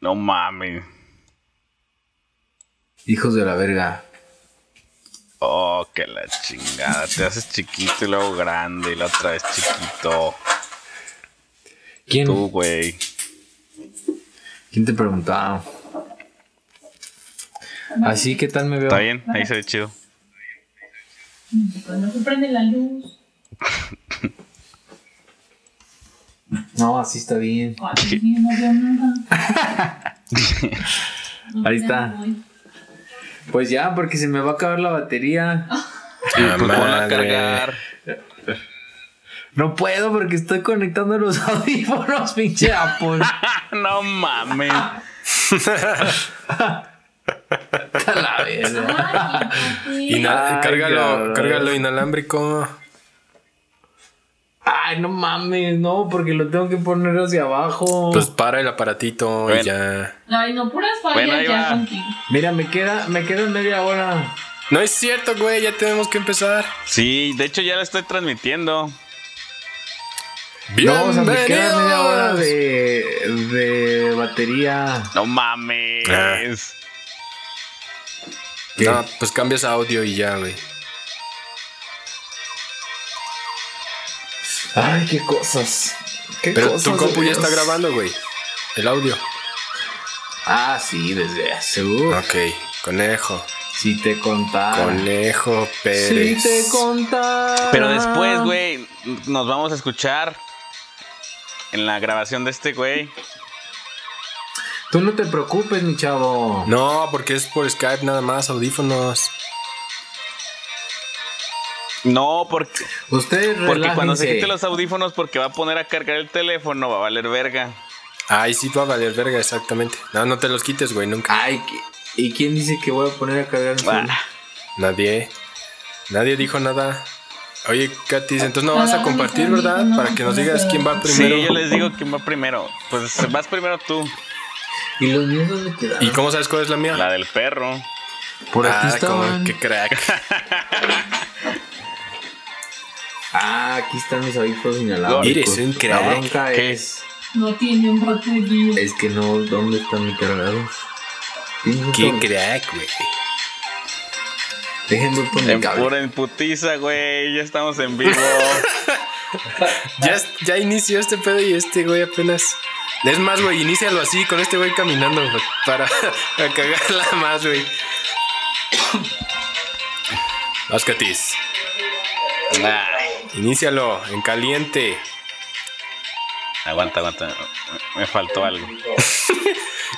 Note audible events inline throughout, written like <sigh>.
No mames. Hijos de la verga. Oh, que la chingada. Te haces chiquito y luego grande y la otra vez chiquito. ¿Quién? Tú, güey. ¿Quién te preguntaba? Así, ¿qué tal me veo? Está bien, ahí se ve chido. Cuando se prende la luz. <laughs> No, así está bien. <laughs> Ay, yo no veo nada. Ahí está. Pues ya, porque se me va a acabar la batería. Y pues a cargar. No puedo porque estoy conectando los <laughs> audífonos, pinche Apple. <laughs> no mames. La verga. Ina- Ay, cárgalo, cárgalo inalámbrico. Ay, no mames, no, porque lo tengo que poner hacia abajo. Pues para el aparatito Bueno. y ya. Ay, no, puras fallas Bueno, ahí ya va. Mira, me queda, me queda media hora. No es cierto, güey, ya tenemos que empezar. Sí, de hecho ya la estoy transmitiendo. No, o sea, me queda ¡Bienvenidos! media hora de, de batería. No mames. Ah. ¿Qué? No, pues cambias a audio y ya, güey. Ay, qué cosas. Qué Pero cosas, tu compu ya está grabando, güey. El audio. Ah, sí, desde hace. uf. Ok, conejo. Si te contara. Conejo Si Pérez. te contara. Pero después, güey, nos vamos a escuchar en la grabación de este güey. Tú no te preocupes, mi chavo. No, porque es por Skype nada más, audífonos. No, porque, Ustedes porque cuando se quite los audífonos, porque va a poner a cargar el teléfono, va a valer verga. Ay, sí, va a valer verga, exactamente. No, no te los quites, güey, nunca. Ay, ¿qué- ¿y quién dice que voy a poner a cargar el Ah, celular? Nadie. Nadie dijo nada. Oye, Katis, entonces no vas a compartir, ¿verdad? Para que nos digas quién va primero. Sí, yo les digo quién va primero. Pues vas primero tú, ¿Y los míos dónde quedaron? ¿Y cómo sabes cuál es la mía? la del perro. Por aquí ah, como estaban. que crack. <laughs> Ah, aquí están mis audífonos inalámbricos. Eres un crack. La bronca ¿Qué? es... No tiene un batería. Es que no, ¿dónde están mis cargados? Tienes Qué crack, güey. Déjenme poner En cable. pura imputiza, güey. Ya estamos en vivo. <laughs> Ya, ya inició este pedo y este güey apenas. Es más, güey, inícialo así, con este güey caminando, güey, para <laughs> a cagarla más, güey. <coughs> Vas, Katis. Inícialo en caliente. aguanta, aguanta. Me faltó algo. <laughs>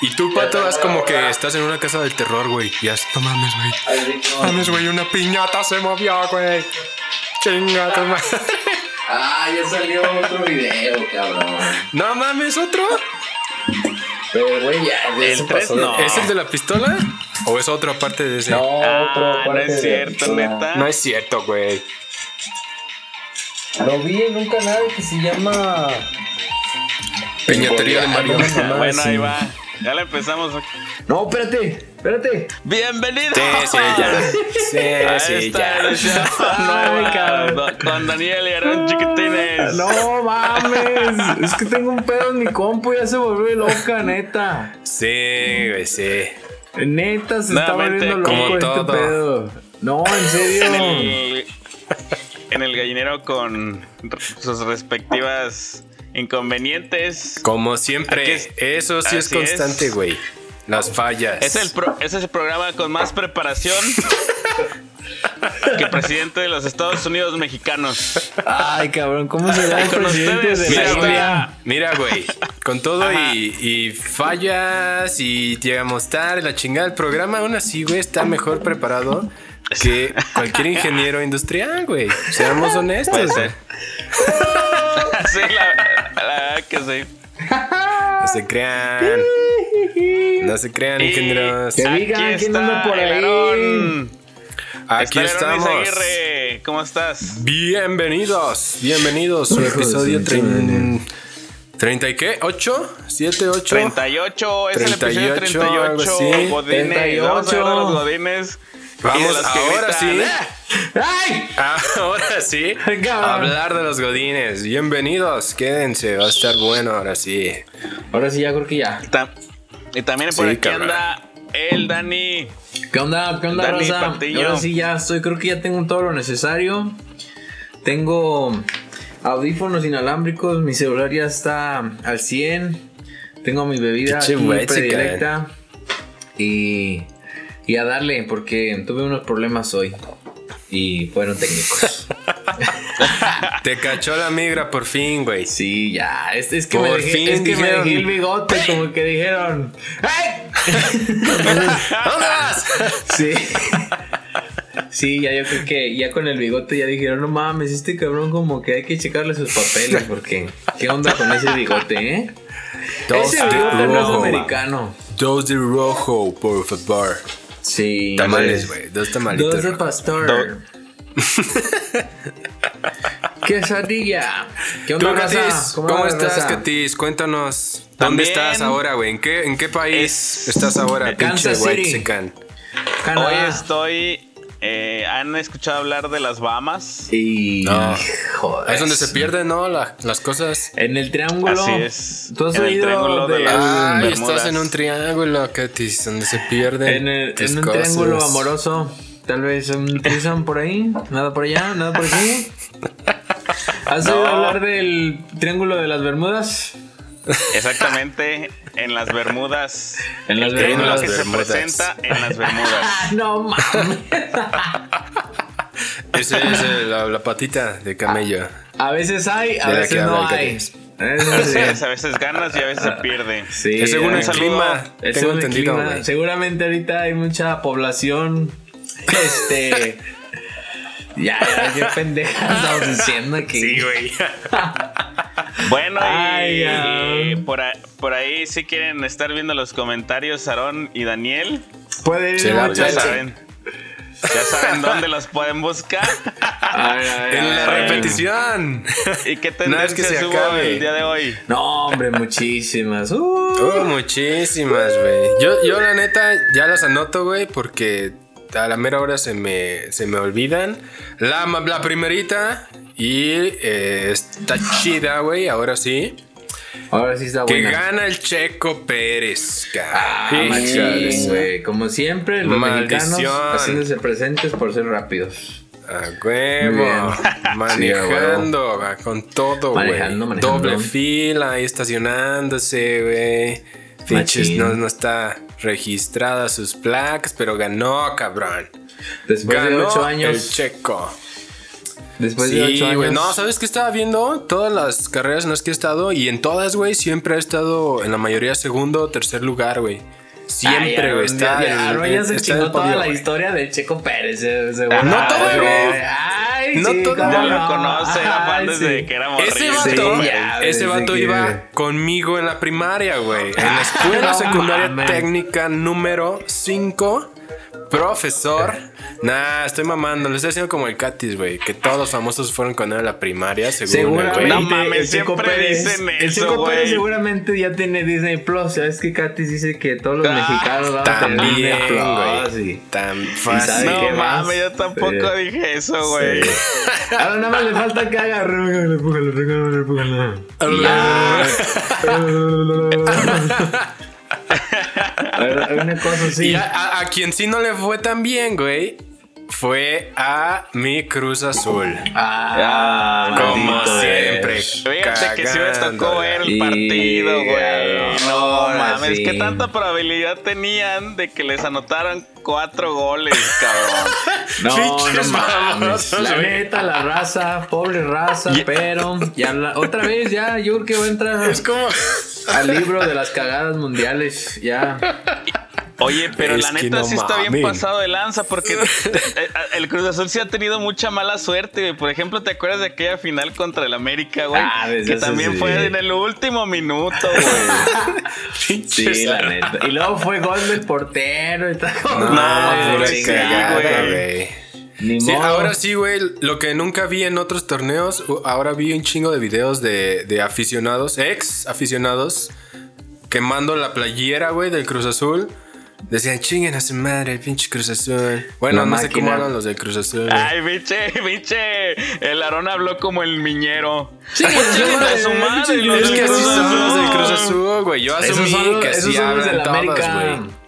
Y tú, pato, vas como que estás en una casa del terror, güey. Y haz, no mames, güey. No mames, güey, una piñata se movió, güey. Chinga tu madre. <laughs> Ah, ya salió otro video, cabrón. No mames, otro. Pero, güey, ya. de El eso tres pasó de- no. ¿Es el de la pistola? ¿O es otro aparte de ese? No, otro. Ah, no aparte es cierto, neta. No es cierto, güey. Lo vi en un canal que se llama. Piñatería de Mario. Bueno, ahí va. Ya la empezamos. No, espérate, espérate. ¡Bienvenidos! Sí, sí, ya. <laughs> Sí, A sí, esta ya. <laughs> Ay, cabrón. Con Daniel y Aaron Chiquitines. No mames. es que tengo un pedo en mi compu, ya se volvió loca, neta. Sí, güey, sí. Neta, se está Nuevamente, volviendo loco como este todo. pedo. No, en serio. En el, el gallinero con sus respectivas inconvenientes. Como siempre, es- eso sí es constante, güey. Las fallas. Es el, pro- ese es el programa con más preparación <laughs> que presidente de los Estados Unidos mexicanos. Ay, cabrón, ¿cómo será el Con presidente ustedes, de Mira, la. Mira, güey. Con todo y fallas y llegamos tarde, la chingada del programa, aún así, güey, está mejor preparado que cualquier ingeniero industrial, güey. Seamos honestos. Puede güey. ser. <laughs> sí, la, la verdad que sí. No se crean. No se crean, ingenieros. Que digan aquí quién está anda por ahí. Aquí Está estamos. ¿Cómo estás? Bienvenidos, bienvenidos. Su episodio su pinche madre. 30. ¿30 y qué? ¿8? ¿7, 8? 38, es el episodio 38, algo 38. así. Godines. Vamos a ver a los Godines. Vamos, ahora gritan, sí. "¡Eh!". <laughs> ¡Ay! Ahora sí. <laughs> Hablar de los godines. Bienvenidos. Quédense. Va a estar bueno ahora sí. Ahora sí, ya creo que ya. Y también por Sí, aquí cabrón. anda el Dani. ¿Qué onda? ¿Qué onda, Dani? Patiño. Ahora sí ya estoy, creo que ya tengo todo lo necesario. Tengo audífonos inalámbricos, mi celular ya está al 100. Tengo mi bebida aquí predilecta. Y, y a darle, porque tuve unos problemas hoy. Y fueron técnicos. <laughs> Te cachó la migra por fin, güey. Sí, ya. Es, es que, Por me dejé, fin es que me dijeron, dejé el bigote, como que dijeron. ¡Ay! <laughs> ¿Dónde vas? Sí. Sí, ya yo creo que ya con el bigote ya dijeron, no mames, este cabrón como que hay que checarle sus papeles porque ¿qué onda con ese bigote, eh? Dos ese de bigote no es rojo. americano. Dos de rojo, por favor. Sí. Tamales, güey. Dos tamalitos. Dos de pastor. <laughs> Quesadilla. ¿Qué onda. Katis? ¿Cómo, la estás? Cuéntanos. ¿Dónde También. estás ahora, güey? ¿En qué, ¿En qué país Es- estás ahora, pinche City. Hoy estoy. Eh, ¿Han escuchado hablar de las Bahamas? Y... No. Joder. Es donde se pierden, ¿no? La- las cosas. En el triángulo. Así es. ¿Tú has En el triángulo de de- las Ay, Bermudas. estás en un triángulo, Katis, donde se pierden. En, el- tus en un cosas. triángulo amoroso. Tal vez un threesome por ahí. Nada por allá, nada por aquí. ¿Has No. oído hablar del triángulo de las Bermudas? Exactamente, en las Bermudas. En las Bermudas. que se presenta en las Bermudas. <laughs> No mames. Esa es eh, la, la patita de camello. A veces hay, a De veces no hay. Así es, a veces ganas y a veces se pierde. Sí, es según el clima. Tengo según el entendido, clima. Seguramente ahorita hay mucha población. Este. <laughs> ya, ya, qué pendeja estamos diciendo aquí. güey. <laughs> Bueno, y, Ay, por, ahí, por ahí si quieren estar viendo los comentarios, Aarón y Daniel, Puede ir mucha- ya saben. Ya saben dónde los pueden buscar En la repetición. y qué <laughs> Una vez que tendencias se hubo acabe. el día de hoy. No, hombre, muchísimas. Uh. Oh, muchísimas, güey. Yo, yo la neta ya las anoto, güey, porque a la mera hora se me, se me olvidan. La, la primerita y eh, está chida, güey, ahora sí. Ahora sí está Que buena. gana el Checo Pérez, Ah, güey. Como siempre, los Maldición. mexicanos haciéndose presentes por ser rápidos. A huevo. <laughs> Manejando, va, con todo, güey. Doble fila ahí estacionándose, güey. Pinches, no, no está registrada sus placas, pero ganó, cabrón. Después de ganó ocho el años. checo. Después de Sí, ocho años. güey. No, ¿sabes qué estaba viendo? Todas las carreras en las que he estado y en todas, güey, siempre he estado en la mayoría segundo o tercer lugar, güey. Siempre, güey. ya, Está ya, el- se está chingó el toda la historia del Checo Pérez. eh. Ah, no todo, güey. Ay, No todo, Ya lo no. conoce, era fan Ay, desde sí. que era Ese vato, Sí, ya, ese desde vato que- iba conmigo en la primaria, güey. En la escuela No secundaria técnica número 5. Profesor. Nah, estoy mamando. Le estoy haciendo como el Catis, güey. Que todos los famosos fueron con él a la primaria, según Seguramente. güey. No mames, el siempre Pérez, dicen El eso, Checo Pérez seguramente ya tiene Disney Plus. ¿Sabes que Katis dice que todos los Ah, mexicanos van a tener También, Disney Plus? güey. y- Tan fácil. No mames, yo tampoco Sí. dije eso, güey. Sí. Ahora nada más le falta que haga. Regálale, empújale, regálale, A ver, hay una cosa así. Y a, a- a quien sí no le fue tan bien, güey, fue a mi Cruz Azul. Ah, Como maldito siempre. eres. Fíjate que sí me tocó ver el partido, güey. No no, mames, sí. ¿qué tanta probabilidad tenían de que les anotaran cuatro goles, cabrón? <laughs> No, no mames. La neta, la raza, pobre raza, pero ya la- otra vez ya yo creo que va a entrar <laughs> Es como. al libro de las cagadas mundiales. Ya. Oye, pero Es la neta no sí está bien pasado de lanza porque eh, el Cruz Azul sí ha tenido mucha mala suerte, güey. Por ejemplo, ¿te acuerdas de aquella final contra el América, güey? Ah, desde que también sí. fue en el último minuto, güey. <laughs> Sí, la neta. Y luego fue gol del portero y tal. No, Sí, cagada, güey. Sí, modo. ahora sí, güey. Lo que nunca vi en otros torneos, ahora vi un chingo de videos de, de aficionados, ex aficionados, quemando la playera, güey, del Cruz Azul. Decían, chinguen a su madre, pinche Cruz Azul. Bueno, La no sé cómo máquina. hablan los del Cruz Azul. güey. Ay, biche, biche. El Aarón habló como el miñero. Sí, Chinguen a su madre, los es que así Cruz son los del Cruz Azul. Güey. Yo Esos asumí son, que esos así son los de hablan la todos, América. güey.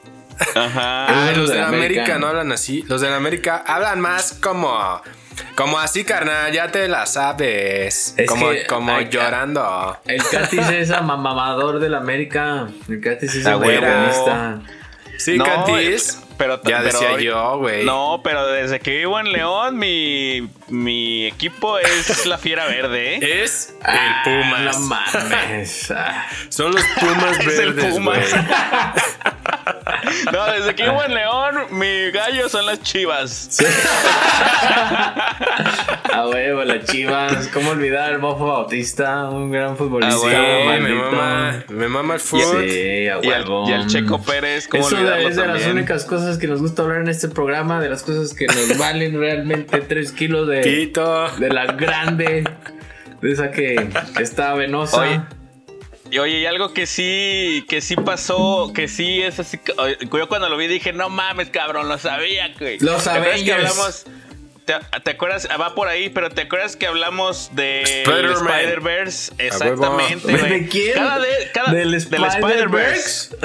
Ajá. Ah, Esos los de de la América. No hablan así. Los de la América hablan más como. Como así, carnal, ya te la sabes. Es como que como hay- llorando. El Catis es mamador de la América. El Catis es americanista. Sí, No, Catis. pero- ya pero decía yo, güey. No, pero desde que vivo en León, mi, mi equipo es la Fiera Verde, ¿eh? Es el Pumas. No mames. <laughs> Son los Pumas Es el verdes, Pumas. <laughs> No, desde que vivo en León, mi gallo son las chivas. A huevo, las chivas. ¿Cómo olvidar el Bofo Bautista? Un gran futbolista. Ah, Sí, me mama, me mama el fútbol. Sí, a Y al, y al Checo Pérez, ¿cómo Eso olvidarlo es de las únicas cosas que nos gusta hablar en este programa, de las cosas que nos valen realmente 3 kilos de, Tito. de la grande, de esa que está venosa. Oye, Y oye, y algo que sí, que sí pasó, que sí es así. Yo cuando lo vi dije, no mames, cabrón, lo sabía, güey. Los ¿Te acuerdas que Avengers. hablamos? Te, te acuerdas? Ah, Va por ahí, pero ¿te acuerdas que hablamos de Spider-Man. Spider-Verse? huevo. Exactamente, güey. ¿De quién? Cada de- cada- ¿Del del Spider-Verse.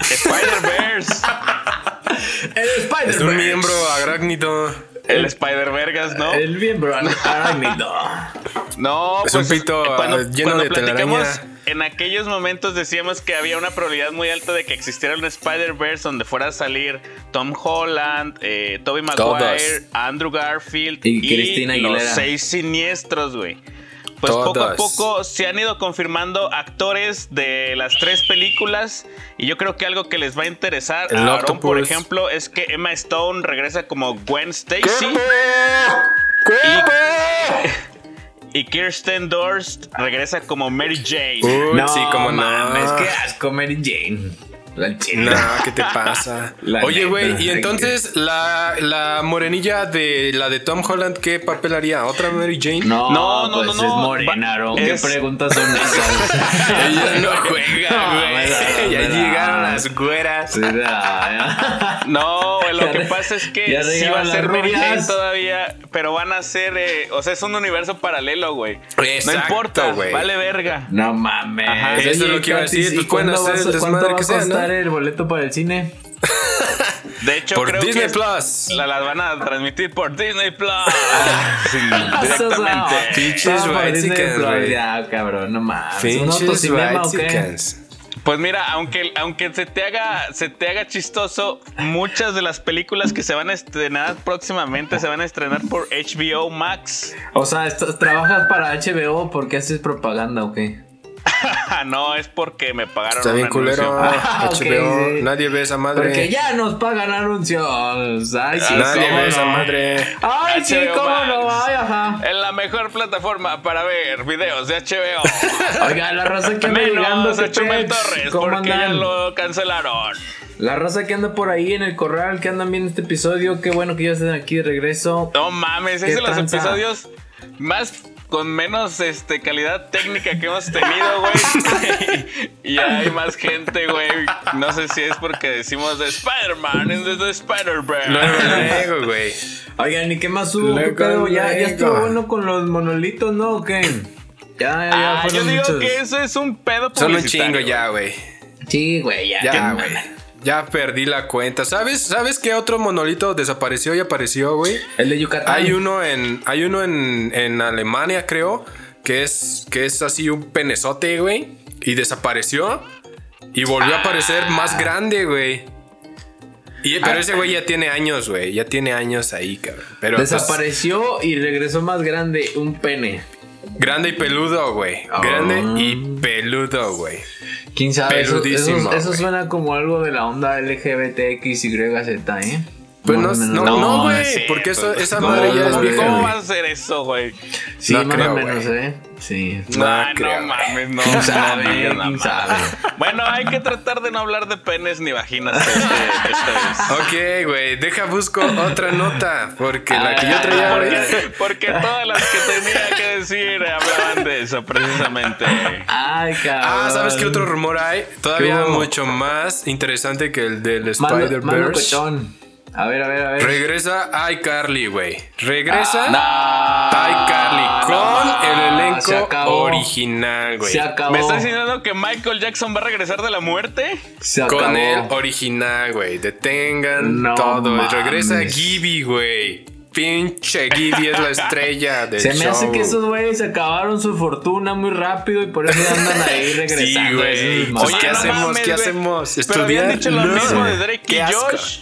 Spider-Verse. <laughs> El Spider-Man. Es un miembro arácnido. El Spider-Vergas, ¿no? El miembro arácnido. No, Es pues un pito, eh, cuando, ah, lleno cuando de telaraña. platicamos, en aquellos momentos decíamos que había una probabilidad muy alta de que existiera un Spider-Verse donde fuera a salir Tom Holland, eh, Tobey Maguire, Todos. Andrew Garfield Y Cristina los Aguilera. seis siniestros, güey. Pues poco a poco se han ido confirmando actores de las tres películas y yo creo que algo que les va a interesar El a Aaron, por ejemplo, es que Emma Stone regresa como Gwen Stacy. Y Kirsten Dunst regresa como Mary Jane. Uy, sí, como no. mames, qué asco, Mary Jane. La No, china. ¿qué te pasa? <laughs> La Oye, güey, y entonces la, la morenilla de la de Tom Holland, ¿qué papel haría? ¿Otra Mary Jane? No, No, no, pues no, es no. morena, Va- ¿no? ¿Qué es- preguntas son esas? <laughs> Ella no <laughs> juega, güey. ya llegaron las güeras. Sí. No, güey, lo que pasa es que sí va a ser Mary Jane todavía, pero van a ser, eh, o sea, es un universo paralelo, güey. No importa, güey. vale verga. No mames. Ajá, eso es lo que iba a decir, ¿y pues pueden hacer el desmadre ¿Cuánto va que sea, ¿no? Costar el boleto para el cine? <laughs> De hecho, Por creo Disney que Plus. la, las van a transmitir por Disney Plus. <laughs> Sí, <laughs> directamente. Pinches white. Ya, cabrón, no mames. Whitexicans. Pues mira, aunque, aunque se te haga, se te haga chistoso, muchas de las películas que se van a estrenar próximamente se van a estrenar por HBO Max. O sea, estás- ¿trabajas para HBO porque haces propaganda o qué? <laughs> no, es porque me pagaron Está un bien culero. Ah, <laughs> nadie ve esa madre. Porque ya nos pagan anuncios. Ay, sí, nadie ve esa no. madre. Ay, sí, cómo Max. no. Ay, ajá. Es la mejor plataforma para ver videos de HBO. <laughs> Oiga, la raza que llegando. Menos ¿qué a Chumel? Torres, ¿Cómo porque ya lo cancelaron. La raza que anda por ahí en el corral, que andan viendo este episodio. Qué bueno que ya estén aquí de regreso. No mames, ¿Qué es de los episodios más con menos este calidad técnica que hemos tenido, güey. <laughs> y hay más gente, güey. No sé si es porque decimos de Spider-Man, es de Luego, Spider-Man. luego, güey. Oigan, ¿y qué más hubo? ¿Qué Luego, pedo? ¿Ya, ya estuvo bueno con los monolitos, no? ¿O qué? Ya, ya, Ah, yo digo muchos. que eso es un pedo Son un chingo ya, güey. Sí, güey, ya. Ya, güey. Ya perdí la cuenta. ¿Sabes? ¿Sabes qué otro monolito desapareció y apareció, güey? El de Yucatán. Hay uno en. Hay uno en, en Alemania, creo. Que es. Que es así un penezote, güey. Y desapareció. Y volvió a aparecer más grande, güey. Y, pero ese güey ya tiene años, güey. Ya tiene años ahí, cabrón. Pero pues, Desapareció y regresó más grande, un pene. grande y peludo, güey. Ah. Grande y peludo, güey. ¿Quién sabe? Eso, eso- suena como algo de la onda LGBTXYZ, ¿eh? Pues no, no, no, No, güey, porque eso, esa ¿Cómo- madre ya es cómo- vieja, ¿Cómo güey. vas a hacer eso, güey? Sí, No más creo, o menos, güey. ¿eh? Sí. No creo, no güey. mames, no. ¿Quién. Bueno, hay que tratar de no hablar de penes ni vaginas este, <laughs> esta vez. Ok, güey, deja busco otra nota, porque la que yo Ah, traía. Porque, porque todas las que tenía que decir hablaban de eso, precisamente. Ay, cabrón. Ah, ¿sabes qué otro rumor hay? Todavía mucho más interesante que el del Spider-Verse. A ver, a ver, a ver. Regresa iCarly, güey. Regresa Ah, iCarly con el elenco original, güey. Se acabó. ¿Me estás diciendo que Michael Jackson va a regresar de la muerte? Se acabó. Con el original, güey. Detengan No todo. mames. Regresa Gibby, güey. Pinche Gibby es la estrella <laughs> del Se me hace que esos güeyes acabaron su fortuna muy rápido y por eso andan ahí <laughs> regresando. Sí, güey. Pues. ¿qué no hacemos? mames, ¿Qué hacemos? Pero habían ¿Estudiar? dicho lo No. mismo de Drake y. Josh.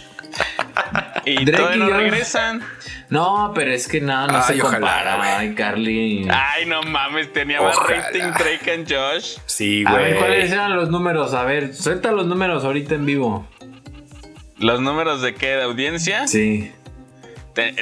Y Drake y no regresan. No, pero es que nada, no Ay, se ojalá, compara. güey. Ay, Carly. Ay, no mames, tenía más Ojalá. rating Drake and Josh. Sí, a ver, ¿cuáles güey. eran los números? A ver, suelta los números ahorita en vivo. ¿Los números de qué? ¿De audiencia? Sí.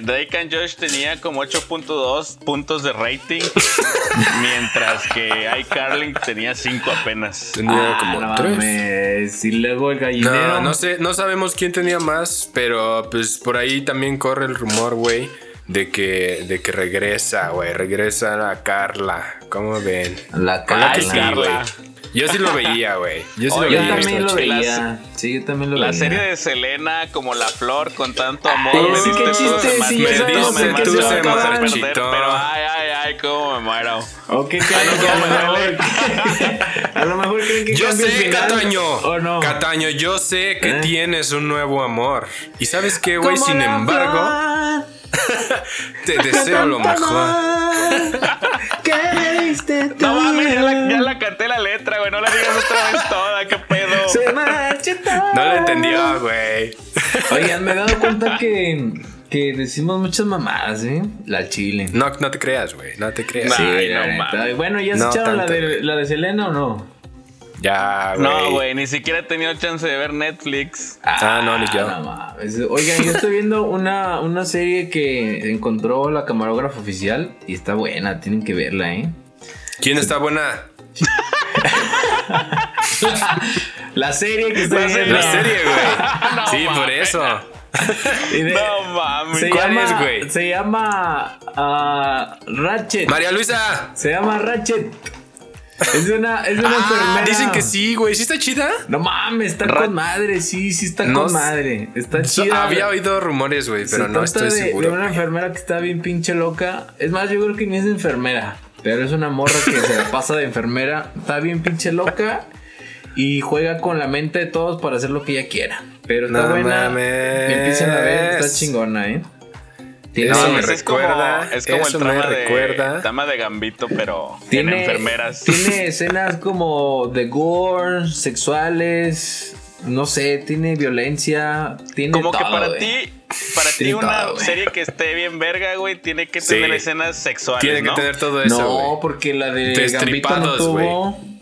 Drake and Josh tenía como 8.2 puntos de rating, <laughs> mientras que iCarly tenía 5 apenas. Tenía Ah, como no tres. mames. Y luego el gallinero. No, no sé, no sabemos quién tenía más, pero pues por ahí también corre el rumor, güey, de que, de que regresa, güey, regresa a Carla. ¿Cómo ven? La que Carla. sí. Carla. Yo sí lo veía, güey. Yo sí Yo lo veía. también lo veía. Sí, yo también lo La veía. serie de Selena como la flor con tanto amor. Pero me sí, diste qué chiste, sí, me diste, qué diste, se perder, Pero ay, ay, ay, cómo me muero. ¿O qué que a lo mejor, <laughs> <laughs> a lo mejor creen que Yo sé, final? Cataño. ¿O no? Cataño, yo sé que ¿Eh? tienes un nuevo amor. Y sabes qué, güey, sin la embargo, flor te deseo lo mejor. me diste tú. <laughs> No mames, ya la, ya la canté la letra, güey. No la digas otra vez toda, qué pedo. Se marchitó. No lo entendió, güey. Oigan, me he dado cuenta que, que decimos muchas mamadas, ¿eh? La chile. No, no te creas, güey. No te creas. Sí, Ay, la no mames. Bueno, ¿ya se No echaron la de, la de Selena o no? Ya, güey. No, güey, ni siquiera he tenido chance de ver Netflix. Ah, no, ni yo. no mames. Oigan, yo estoy viendo una, una serie que encontró la camarógrafa oficial y está buena, tienen que verla, ¿eh? ¿Quién está buena? <laughs> La serie que estoy La serie. La serie, güey. <laughs> No sí, por eso. De- No mames. se ¿Cuál llama, es, güey? Se llama ah, Ratchet. María Luisa. Se llama Ratchet. Es de una, es de una Ah, enfermera. dicen que sí, güey. ¿Sí está chida? No mames, está con madre, sí, sí está No con madre. Está chida. Había oído rumores, güey, pero Se no trata estoy de, seguro. de una güey. enfermera que está bien pinche loca. Es más, yo creo que ni es enfermera. Pero es una morra que se la pasa de enfermera. Está bien pinche loca. Y juega con la mente de todos para hacer lo que ella quiera. Pero está No buena. mames. Empiezan a ver, está chingona, ¿eh? Tiene, Eso No, me ese es como, recuerda, es como el me trama de, recuerda. trama de Gambito, pero en tiene, enfermeras. tiene <laughs> escenas como de gore, sexuales. No sé, tiene violencia. Tiene Como que para ti, para ti una todo, serie que esté bien verga, güey, tiene que Sí. tener escenas sexuales, Tiene que ¿no? tener todo eso, no, porque la de Destripados, Gambito no tuvo.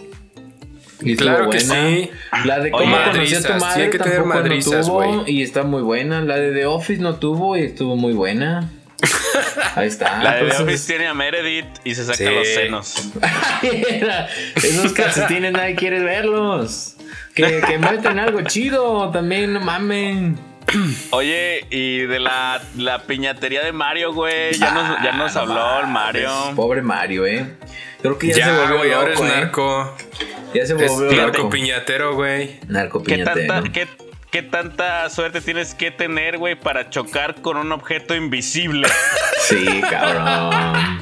Claro que buena. sí. La de cómo conocí a tu que tener madrizas, no tuvo y está muy buena. La de The Office no tuvo y estuvo muy buena. <laughs> Ahí está. La de The Office tiene a Meredith y se saca Sí. los senos. <laughs> Esos calcetines nadie quiere verlos. Que, que muestren algo chido también, no mamen. Oye, y de la, la piñatería de Mario, güey, ya nos, ya nos Ah, habló no el Mario. mames, Pobre Mario, eh. Creo que ya, se Ya, volvió güey, ahora es eh. narco. Ya se Es volvió narco loco. piñatero, güey. Narco ¿Qué piñatero. tanta, qué, qué tanta suerte tienes que tener, güey, para chocar con un objeto invisible? Sí, cabrón.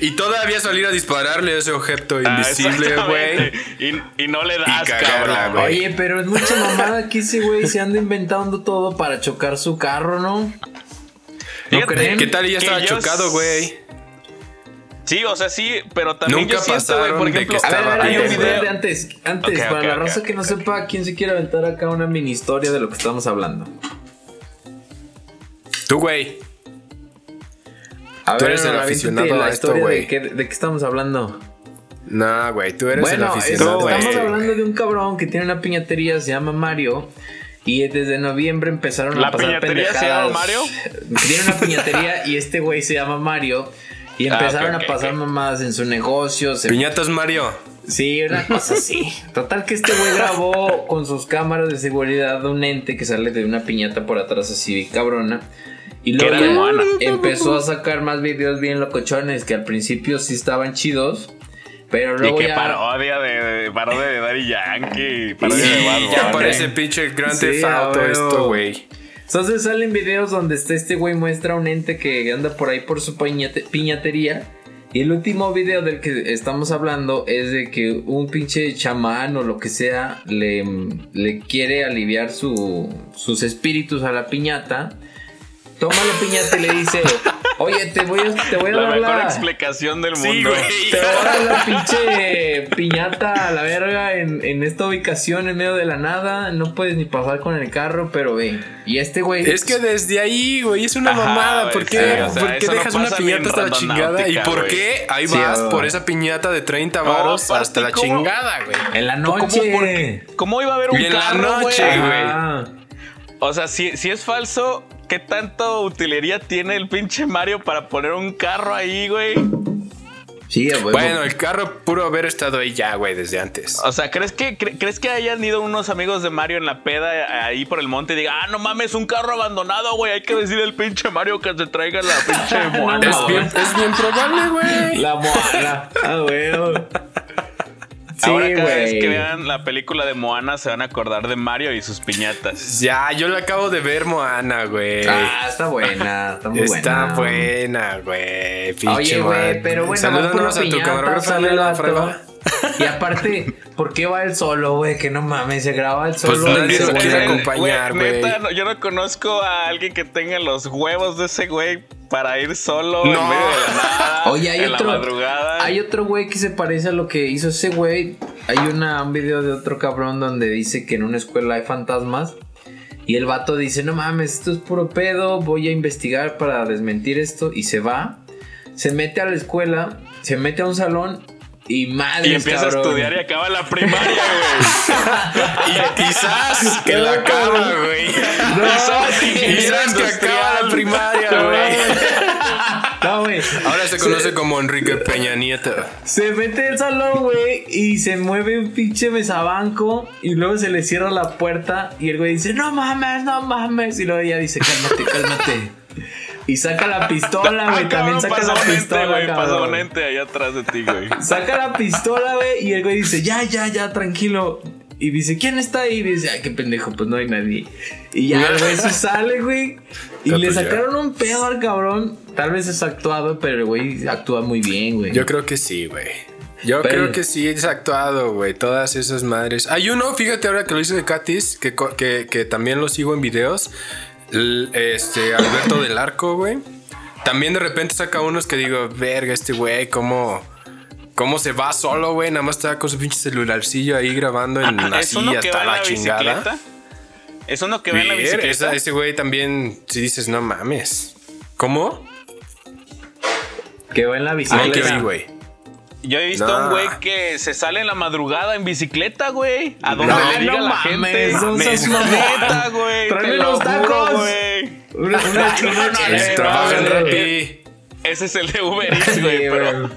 Y todavía salir a dispararle a ese objeto Ah, invisible, güey. Y, y no le das, cagarla, cabrón. güey. Oye, pero es mucha mamada que ese güey se anda inventando todo para chocar su carro, ¿no? ¿No creen? ¿Qué tal? Ya Que estaba yo chocado, güey. Sí, o sea, sí, pero también Nunca yo siento, güey, por pasaron de ejemplo, que A ver, a ver, Estaba hay un antes, video. antes, antes, Ok, para la raza que no sepa, ¿quién se quiere aventar acá una mini historia de lo que estamos hablando? Tú, güey. A Tú eres el aficionado la a esto, güey. de qué, de qué estamos hablando. No, güey, tú eres el bueno, aficionado. es- a estamos hablando de un cabrón que tiene una piñatería, se llama Mario. Y desde noviembre empezaron ¿La a pasar piñatería se pendejadas. llama Mario? <laughs> Tiene una piñatería y este güey se llama Mario. Y Ah, empezaron ok, ok, a pasar ok. mamadas en su negocio. se- Piñatas Mario. Sí, una cosa así. Total que este güey grabó con sus cámaras de seguridad un ente que sale de una piñata por atrás así cabrona. Y Que luego era de ya Moana. empezó a sacar más videos bien locochones que al principio sí estaban chidos. Pero Y luego que ya... parodia de, de- parodia de Daddy Yankee, parodia Sí, de Bad Ya parece pinche Grand Sí, Theft a Auto esto, güey. Entonces salen videos donde está este güey muestra un ente que anda por ahí por su piñate- piñatería. Y el último video del que estamos hablando es de que un pinche chamán o lo que sea le, le quiere aliviar su, sus espíritus a la piñata. Toma la piñata y le dice, oye, te voy a, te voy a La dar mejor la... explicación del Sí, mundo. güey. Te voy a dar la pinche piñata a la verga en, en esta ubicación en medio de la nada. No puedes ni pasar con el carro, pero ve. Y este güey... Es que desde ahí, güey, es una Ajá, mamada. güey, ¿Por qué, sí, o sea, ¿por qué eso no dejas una piñata hasta la chingada? ¿Y por güey. qué ahí Sí, vas por esa piñata de 30 No, varos aparte, hasta la ¿cómo? chingada, güey? En la ¿Cómo, noche. qué? ¿Cómo iba a haber un Y en la carro, noche, güey? güey. Ah, O sea, si, si es falso, ¿qué tanto utilería tiene el pinche Mario para poner un carro ahí, güey? sí. Bueno, el carro puro haber estado ahí ya, güey, desde antes. O sea, ¿crees que, cre- ¿crees que hayan ido unos amigos de Mario en la peda ahí por el monte y digan, ah, no mames, un carro abandonado, güey? Hay que decirle al pinche Mario que se traiga la pinche <laughs> Moana, Es güey". bien, es bien probable, güey. La moana. Ah, huevo. Sí, Ahora cada vez que vean la película de Moana se van a acordar de Mario y sus piñatas. Ya, yo la acabo de ver, Moana, güey. Ah, está buena. Está muy Está buena. buena, güey. Oye, güey, pero bueno, Salúdanos a tu camarógrafo, sale Y aparte, ¿por qué va él solo, güey? Que no mames, se graba él solo. Pues y nadie se quiere acompañar, güey. no- yo no conozco a alguien que tenga los huevos de ese güey para ir solo en No. medio de la nada. Oye, hay en otro. la madrugada. Hay otro güey que se parece a lo que hizo ese güey. Hay una, un video de otro cabrón donde dice que en una escuela hay fantasmas. Y el vato dice: No mames, esto es puro pedo. Voy a investigar para desmentir esto. Y se va. Se mete a la escuela. Se mete a un salón. Y madre. y empieza a estudiar y acaba la primaria, güey. <laughs> Y quizás que la acaba, güey. Quizás que acaba la primaria, güey. <laughs> No, güey. Ahora se conoce como Enrique Peña Nieto. Se mete al salón, güey, y se mueve un pinche mesabanco y luego se le cierra la puerta y el güey dice, no mames, no mames. Y luego ella dice, cálmate, cálmate. Y saca la pistola, güey, <laughs> Ah, también saca la pistola, güey. Cabrón. un ente ahí atrás de ti, güey. <laughs> Saca la pistola, güey, y el güey dice, ya, ya, ya, tranquilo. Y dice, ¿quién está ahí? Y dice, ay, qué pendejo, pues no hay nadie. Y ya, el güey se <laughs> sale, güey. Y le ya. sacaron un pedo al cabrón. Tal vez es actuado, pero el güey actúa muy bien, güey. Yo creo que sí, güey. Yo Pero- creo que sí es actuado, güey. Todas esas madres. Hay uno, fíjate ahora que lo hice de Katis, que, que, que también lo sigo en videos. Este, Alberto del Arco, güey. También de repente saca unos que digo, verga, este güey, ¿cómo, cómo se va solo, güey? Nada más está con su pinche celularcillo ahí grabando en ¿Es así que hasta la, la chingada. ¿Es uno que va en la bicicleta? esa- ese güey también, si dices, no mames. ¿Cómo? Que va en la No bicicleta. te vi, güey. Yo he visto No. a un güey que se sale en la madrugada en bicicleta, güey. A donde No, le diga no la mames, gente. mamón. Neta, güey. Tráeme los tacos. güey. Una, <laughs> Trabaja en Rappi. Ese es el de Uber Eats, Sí, güey. pero.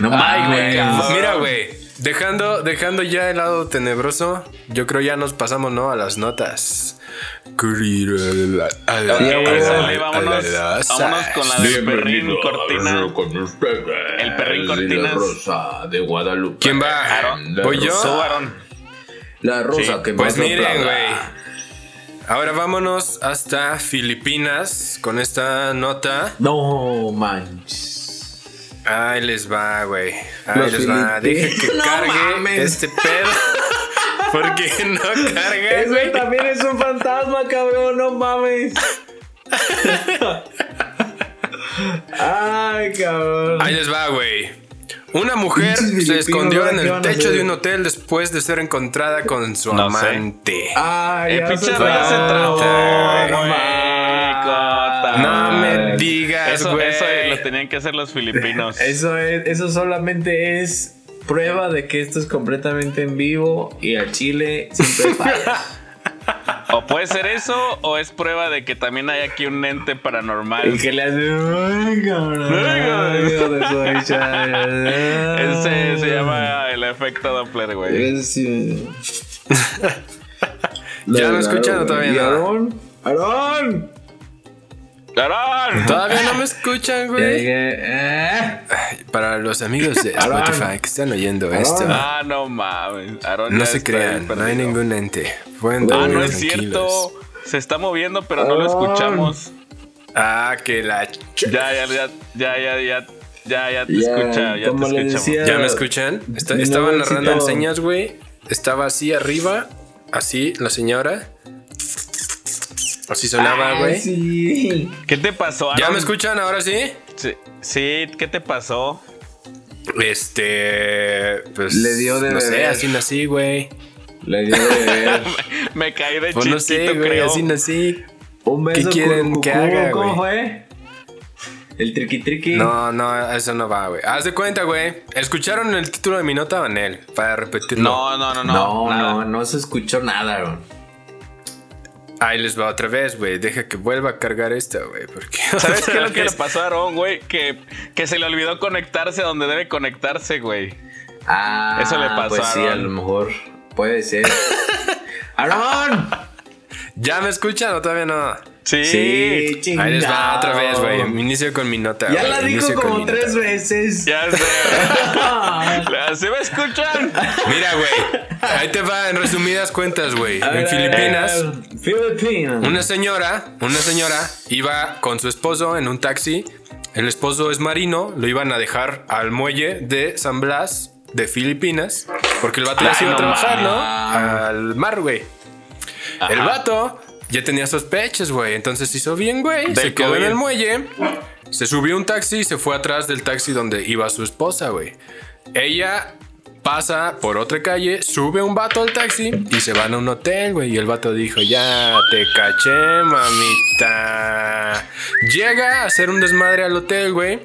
No Ay, mames. güey. Mira, güey. Dejando, dejando ya el lado tenebroso, yo creo ya nos pasamos, ¿no? A las notas. Sale, vámonos, vámonos con la del perrín cortina. El perrín la rosa de Guadalupe. ¿Quién va? ¿Voy yo? La rosa Sí, que Pues más miren, güey. Ahora vámonos hasta Filipinas con esta nota. No manches. Ahí les va, güey. Ahí Los les va. Deje que No cargue mames. este pedo. Porque <laughs> no carga, güey. también es un fantasma, cabrón, no mames. Ay, cabrón. Ahí les va, güey. Una mujer se escondió en ¿qué el techo de un hotel después de ser encontrada con su No sé. amante. Ay, El ya pinche se se trabó, trabó, no. No me digas, Eso, güey. eso lo tenían que hacer los filipinos. Eso es, eso solamente es prueba de que esto es completamente en vivo y al chile siempre falla. <laughs> O puede ser eso, o es prueba de que también hay aquí un ente paranormal. Y que le hace. "Ay, cabrón, ay, hijo de su bicha". Ese se llama el efecto Doppler, güey. Ese. <laughs> ¿Ya me escuchan o todavía ¿Y no? Aarón? ¡Aarón! ¡Aarón! Todavía no me escuchan, güey. ¿eh? Para los amigos de. Spotify que están oyendo esto, Ah, no mames. No se crean, no hay ningún ente. Pueden Ah, no es tranquilos. cierto. Se está moviendo, pero no lo escuchamos. Ah, que la... ch- Ya, ya, ya, ya, ya, ya, ya, ya te Ya, escucha, ya te como le escuchamos. decía- ¿Ya me escuchan? Está- Mi estaba narrando en señas, güey. Estaba así arriba, así la señora. Así sonaba, Ay, güey. sí. ¿Qué te pasó, Aarón? ¿Ya me escuchan ahora sí? Sí, sí, ¿qué te pasó? Este. Pues. Le dio de No sé, beber. así nací, güey. Le dio de beber. <laughs> Me caí de Pues chiquito, no sé, güey, así nací. Un beso ¿Qué quieren que haga, ¿Cómo güey? fue? El triqui triqui. No, no, eso no va, güey. Haz de cuenta, güey. ¿Escucharon el título de mi nota, Vanel? Para repetirlo. No, no, no, no. No, nada. no, no se escuchó nada, Aaron. Ahí les va otra vez, güey. Deja que vuelva a cargar esta, güey. Porque. <laughs> ¿Sabes qué es lo que le pasó a Aarón, güey? Que, que se le olvidó conectarse donde debe conectarse, güey. Ah, Eso le pasó Pues a sí, a Aaron. lo mejor. Puede ser. <laughs> ¡Aaron! ¿Ya me escuchan o todavía no? Sí. Sí, chingado. Ahí les va otra vez, güey. Inicio con mi nota. Ya la dijo Inicio como tres veces. Ya sé. <laughs> ¿Sí me escuchan? Mira, güey. Ahí te va en resumidas cuentas, güey. A ver, En a Filipinas. Filipinas. Una señora, una señora iba con su esposo en un taxi. El esposo es marino, lo iban a dejar al muelle de San Blas de Filipinas, porque el vato ya se iba a trabajar, ¿no? Al mar, güey. El vato ya tenía sospechas, güey, entonces hizo bien, güey. Se quedó en el muelle, se subió un taxi y se fue atrás del taxi donde iba su esposa, güey. Ella pasa por otra calle, sube un vato al taxi y se van a un hotel, güey. Y el vato dijo, ya te caché, mamita. Llega a hacer un desmadre al hotel, güey.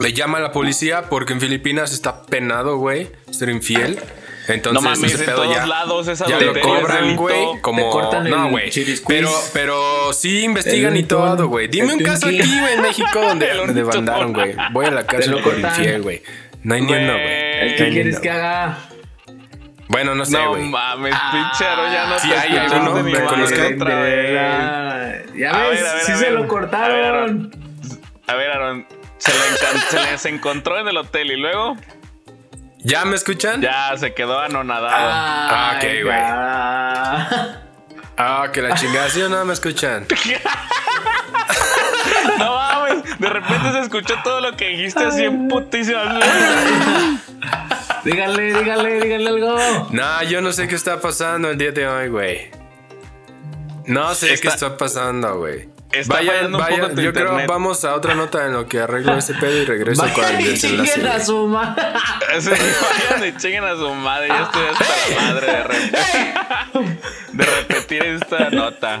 Le llama a la policía porque en Filipinas está penado, güey, ser infiel. Entonces, No mames, ese en todos ya, lados es ya lo cobran, güey, como Te cortan no, güey. Pero pero sí investigan y todo, güey. Dime un caso aquí, güey, en México <laughs> donde El donde untún. mandaron, güey. Voy a la cárcel lo por infiel, güey. No hay ni uno, güey. ¿El No que quieres que haga? Bueno, no sé, No güey. mames, pinche Aarón, ya no Sí, te hay alguno, me madre conozco. otra vez. Ya A ves, ver, a ver, sí se lo A ver, cortaron. Aaron. A ver, Aaron, se les encontró en el hotel y luego ¿Ya me escuchan? ya se quedó anonadado. Ah, ok, güey. Ah, que la chingada, ¿sí o no me escuchan? <laughs> No mames, de repente se escuchó todo lo que dijiste así en putísimas. Díganle, díganle, díganle algo. No, yo no sé qué está pasando el día de hoy, güey. No sé Está- qué está pasando, güey. Está Vaya, fallando un vaya, poco tu yo creo internet. vamos a otra nota en lo que arreglo ese pedo y <laughs> regreso con Vayan el y chinguen a su madre. Sí, vayan y chinguen a su madre. Ya estoy hasta la madre de, re- de repetir esta nota.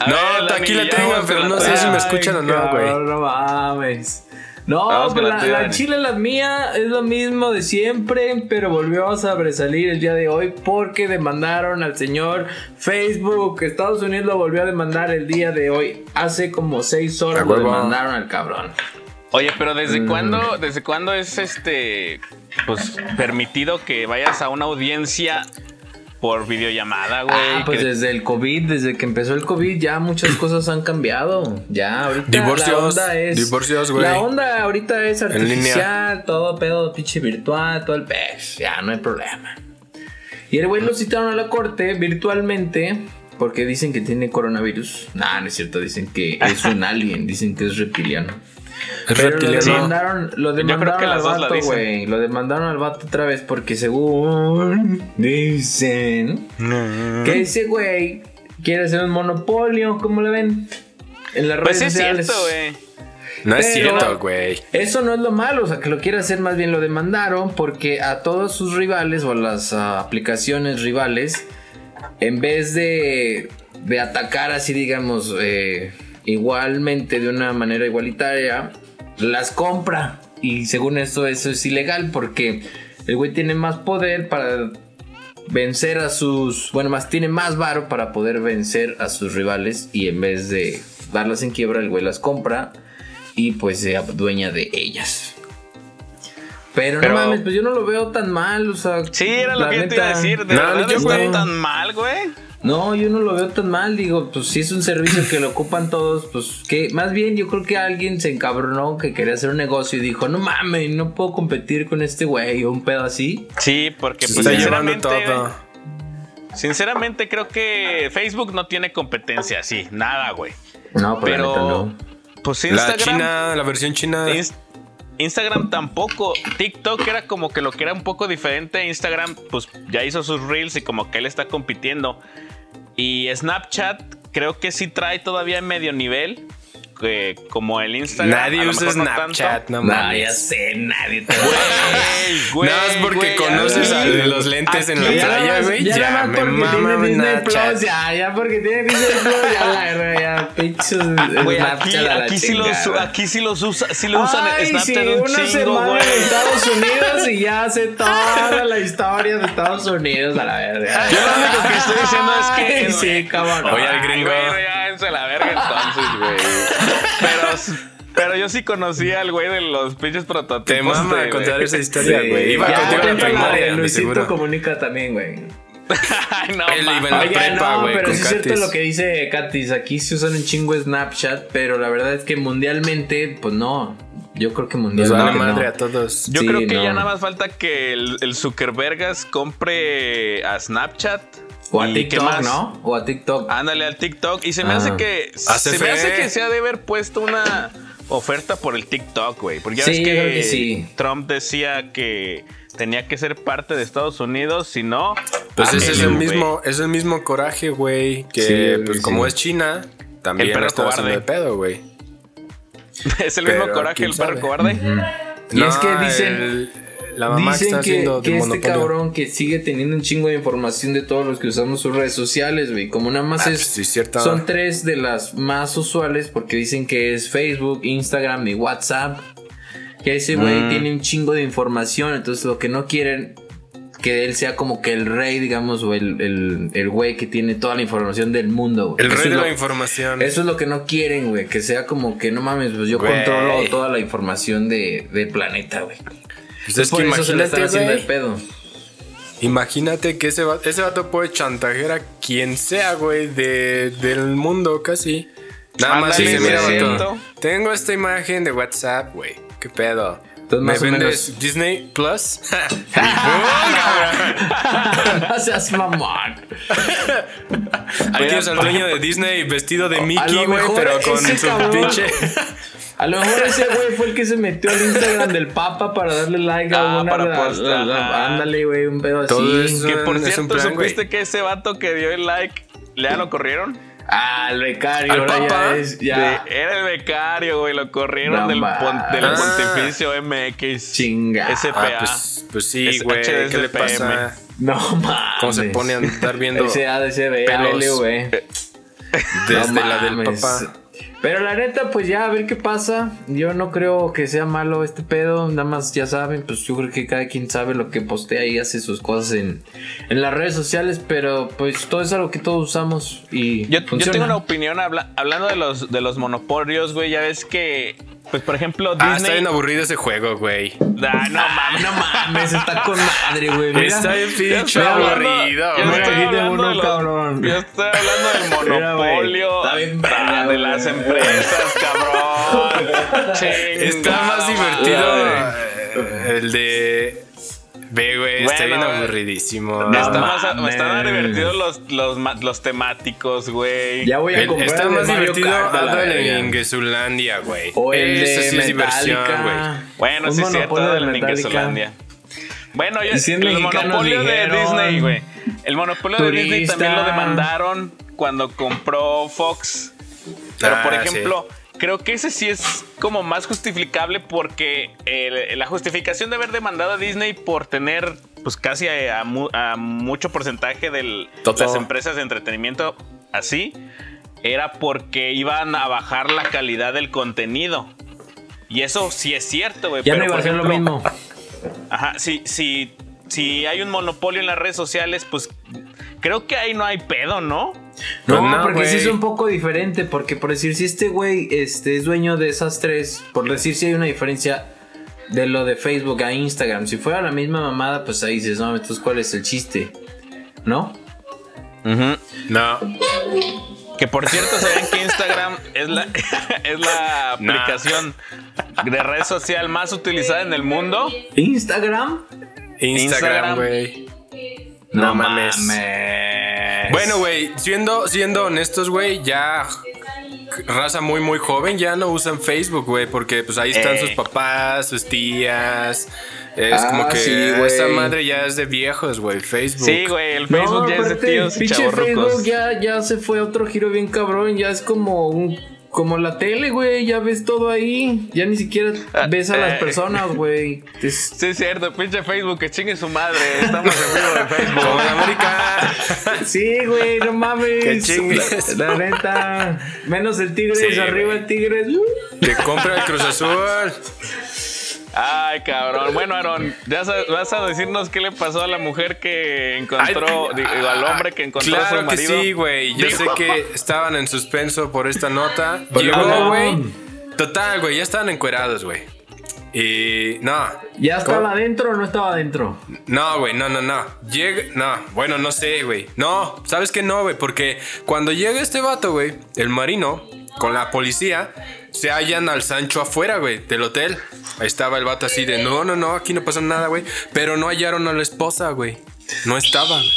A No, ver, aquí la tengo, pero no sé si me escuchan o no, güey. No mames. No, Vamos pues la la, la chile, la mía, es lo mismo de siempre, pero volvió a sobresalir el día de hoy porque demandaron al señor Facebook. Estados Unidos lo volvió a demandar el día de hoy. Hace como seis horas lo demandaron al cabrón. Oye, pero ¿desde Mm. cuándo, desde cuándo es este pues permitido que vayas a una audiencia por videollamada, güey? Ah, pues Que- desde el COVID, desde que empezó el COVID, ya muchas cosas han cambiado. Ya ahorita Divorcios, la onda es. divorcios, güey. La onda ahorita es artificial, todo pedo pinche virtual, todo el pez. Ya no hay problema. Y el güey lo citaron a la corte virtualmente. Porque dicen que tiene coronavirus. Nah, no es cierto. Dicen que es un <laughs> alien. Dicen que es reptiliano. Pero lo demandaron, lo creo demandaron que al las dos vato, güey. Lo demandaron al vato otra vez porque según dicen que ese güey quiere hacer un monopolio, ¿cómo le ven? En las Pues redes es sociales. cierto, güey. No es cierto, güey. Eso no es lo malo, o sea, que lo quiere hacer más bien lo demandaron porque a todos sus rivales o a las ah, aplicaciones rivales, en vez de, de atacar así, digamos, eh, igualmente de una manera igualitaria, las compra. Y según esto, eso es ilegal porque el güey tiene más poder para vencer a sus. Bueno, más tiene más varo para poder vencer a sus rivales. Y en vez de darlas en quiebra, el güey las compra y pues se adueña de ellas. Pero, Pero- no mames, pues yo no lo veo tan mal, o sea. Sí, era lo que yo te iba a neta- decir. De No, verdad yo tan mal, güey. No, yo no lo veo tan mal, digo, pues si es un servicio que lo ocupan todos, pues que más bien yo creo que alguien se encabronó que quería hacer un negocio y dijo, no mames, no puedo competir con este güey o un pedo así. Sí, porque pues está llevando sinceramente, todo. sinceramente creo que Facebook no tiene competencia, sí, nada, güey. No, pero, Pero no. pues La China, la versión china. Ins- Instagram tampoco. TikTok era como que lo que era un poco diferente. Instagram, pues ya hizo sus reels y como que él está compitiendo. Y Snapchat, creo que sí trae todavía medio nivel. Que como el Instagram. a Nadie usa no Snapchat, tanto. no No, ya mames. sé, nadie te Güey, güey, Nada más porque güey, conoces al de los lentes en la playa, güey. Ya, Ya, me porque mama tiene Disney Snapchat. Plus, ya, ya porque tiene Disney Plus, ya la verdad, ya, pinches Güey, aquí, Snapchat a la aquí sí los, aquí sí los usa, sí lo usan Ay, Snapchat sí, un chingo, semana güey. en Estados Unidos y ya sé <laughs> toda la historia de Estados Unidos a la verga. Yo lo único que estoy diciendo es que. <laughs> Sí, cabrón. Oye, al gringo. güey, ya a la verga entonces, güey. Pero, pero yo sí conocí al güey de los pinches prototipos. Te mama de- contar esa historia, Sí, güey. Iba ya, contigo a ya la primaria, Luisito comunica también, güey. Ay, no, Él iba en mames. la Oiga, prepa, no, güey, pero sí es cierto lo que dice Katis. Aquí se usan un chingo Snapchat, pero la verdad es que mundialmente, pues no. Yo creo que Nos mundialmente vale madre no. a todos. Yo Sí, creo que no. ya nada más falta que el, el Zuckerbergas compre a Snapchat. O a ¿Y qué TikTok, más? ¿no? O a TikTok. Ándale al TikTok. Y se me Ah. hace que. Se me fe. hace que se ha de haber puesto una oferta por el TikTok, güey. Porque ya Sí, ves que, creo que sí. Trump decía que tenía que ser parte de Estados Unidos, si no. Pues ese es el mismo, es el mismo coraje, güey. Que Sí, pues sí. como es China, también El perro haciendo de pedo, güey. <laughs> Es el Pero mismo coraje el perro sabe. cobarde. Y es que dicen- el- la mamá que Dicen está que, haciendo que de este monopolio. cabrón que sigue teniendo un chingo de información de todos los que usamos sus redes sociales, güey. Como nada más Ah, es. pues sí. Son tres de las más usuales porque dicen que es Facebook, Instagram y WhatsApp. Que ese güey Mm. tiene un chingo de información. Entonces lo que no quieren que él sea como que el rey, digamos, o el, el, el güey que tiene toda la información del mundo. güey. El Eso rey de lo- la información. Eso es lo que no quieren, güey. Que sea como que no mames, pues yo Güey. controlo toda la información de, del planeta, güey. Pues es Por que eso se le están imagínate, haciendo de güey. pedo. Imagínate que ese vato, ese vato puede chantajear a quien sea, güey, de, del mundo casi. Nada más dice, mira, vato, tengo esta imagen de WhatsApp, güey. ¿Qué pedo? Entonces, ¿Me vendes menos- Disney Plus? <laughs> <laughs> No seas mamón. Ahí tienes al dueño de Disney vestido de Mickey, güey, pero con su pinche... <laughs> A lo mejor ese güey fue el que se metió al Instagram del Papa para darle like a Ah, una. para la- postar, la- la- ajá. ándale, güey, un pedo así. Todo eso. Que por cierto, plan. ¿supiste que ese vato que dio el like, ya lo corrieron? Ah, el becario, Al ahora ya es. Ya. De- era el becario, güey. Lo corrieron No del, mames. pon- del Ah. Pontificio MX. Chinga. SPA. Ah, pues, pues sí, güey, ¿qué le pasa? No mames. ¿Cómo se pone a andar viendo <laughs> Ese ADCB, pelos? güey. desde No la del papá? Pero la neta, pues ya a ver qué pasa. Yo no creo que sea malo este pedo. Nada más ya saben, pues yo creo que cada quien sabe lo que postea y hace sus cosas en, en las redes sociales. Pero pues todo es algo que todos usamos y Yo, yo tengo una opinión habla- hablando de los, de los monopolios, güey. Ya ves que, pues por ejemplo, Ah, está Disney. bien aburrido ese juego, güey. Ah, no mames. No mames, está con madre, güey. Mira. Está bien Yo pinche aburrido, yo Mira, estoy hablando uno, de los- cabrón. Yo estoy hablando del Mira, güey, monopolio está bien ah, verga, de güey. las empresas, cabrón. <laughs> Está más divertido el de. Ve, güey, está bien aburridísimo. Me está No más- están divertidos los, los, los temáticos, güey. Ya voy a El- comprar está el más Mario divertido Kart a la algo verga. en Ingesulandia, güey. O el Eso de sí es diversión, Metallica. güey. Bueno, Un sí es cierto. Ingesolandia. Bueno, yo, el monopolio de dijeron, Disney, güey. El monopolio de Disney también lo demandaron cuando compró Fox. Pero, por Ah, ejemplo, creo que ese sí es como más justificable porque la justificación de haber demandado a Disney por tener pues casi a, a mu- a mucho porcentaje de las empresas de entretenimiento así era porque iban a bajar la calidad del contenido. Y eso sí es cierto, güey. Ya pero, no iba por a ser lo mismo. Ajá, si, si, si hay un monopolio en las redes sociales, pues creo que ahí no hay pedo, ¿no? No, Pues no, porque sí güey. es un poco diferente, porque por decir, si este güey este, es dueño de esas tres, por decir si hay una diferencia de lo de Facebook a Instagram, si fuera la misma mamada, pues ahí dices, no, entonces ¿cuál es el chiste? ¿No? No. Que por cierto, ¿saben que Instagram es la, <laughs> es la Nah. aplicación de red social más utilizada en el mundo? ¿Instagram? Instagram, Instagram. güey. No mames. Bueno, güey, siendo, siendo honestos, güey, ya raza muy, muy joven ya no usan Facebook, güey, porque pues ahí están Eh. sus papás, sus tías. Es Ah, como que sí, güey. esa madre ya es de viejos, güey, Facebook. Sí, güey, el Facebook ya es de tíos pinche. Facebook ya, ya se fue a otro giro bien cabrón, ya es como un... Como la tele, güey, ya ves todo ahí. Ya ni siquiera ves a las eh. personas, güey. Es- <laughs> Sí, es cierto, pinche Facebook, que chingue su madre. Estamos en vivo de Facebook. Como en América. Sí, güey, no mames. Que chingues. La, la neta. Menos el Tigres, Sí, arriba el Tigres. que compra el Cruz Azul. Ay, cabrón. Bueno, Aaron, ya vas a decirnos qué le pasó a la mujer que encontró, Ay, digo, al hombre que encontró a su Claro que marido. sí, güey. Yo Digo- sé que estaban en suspenso por esta nota. Llegó, güey. Total, güey, ya estaban encuerados, güey. Y no. ¿Ya estaba ¿Cómo? adentro o no estaba adentro? No, güey, no, no, no. Llega, no, bueno, no sé, güey. No, ¿sabes qué no, güey? Porque cuando llega este vato, güey, el marino, con la policía, se hallan al Sancho afuera, güey, del hotel. Ahí estaba el vato así de, no, no, no, aquí no pasa nada, güey. Pero no hallaron a la esposa, güey. No estaba. güey.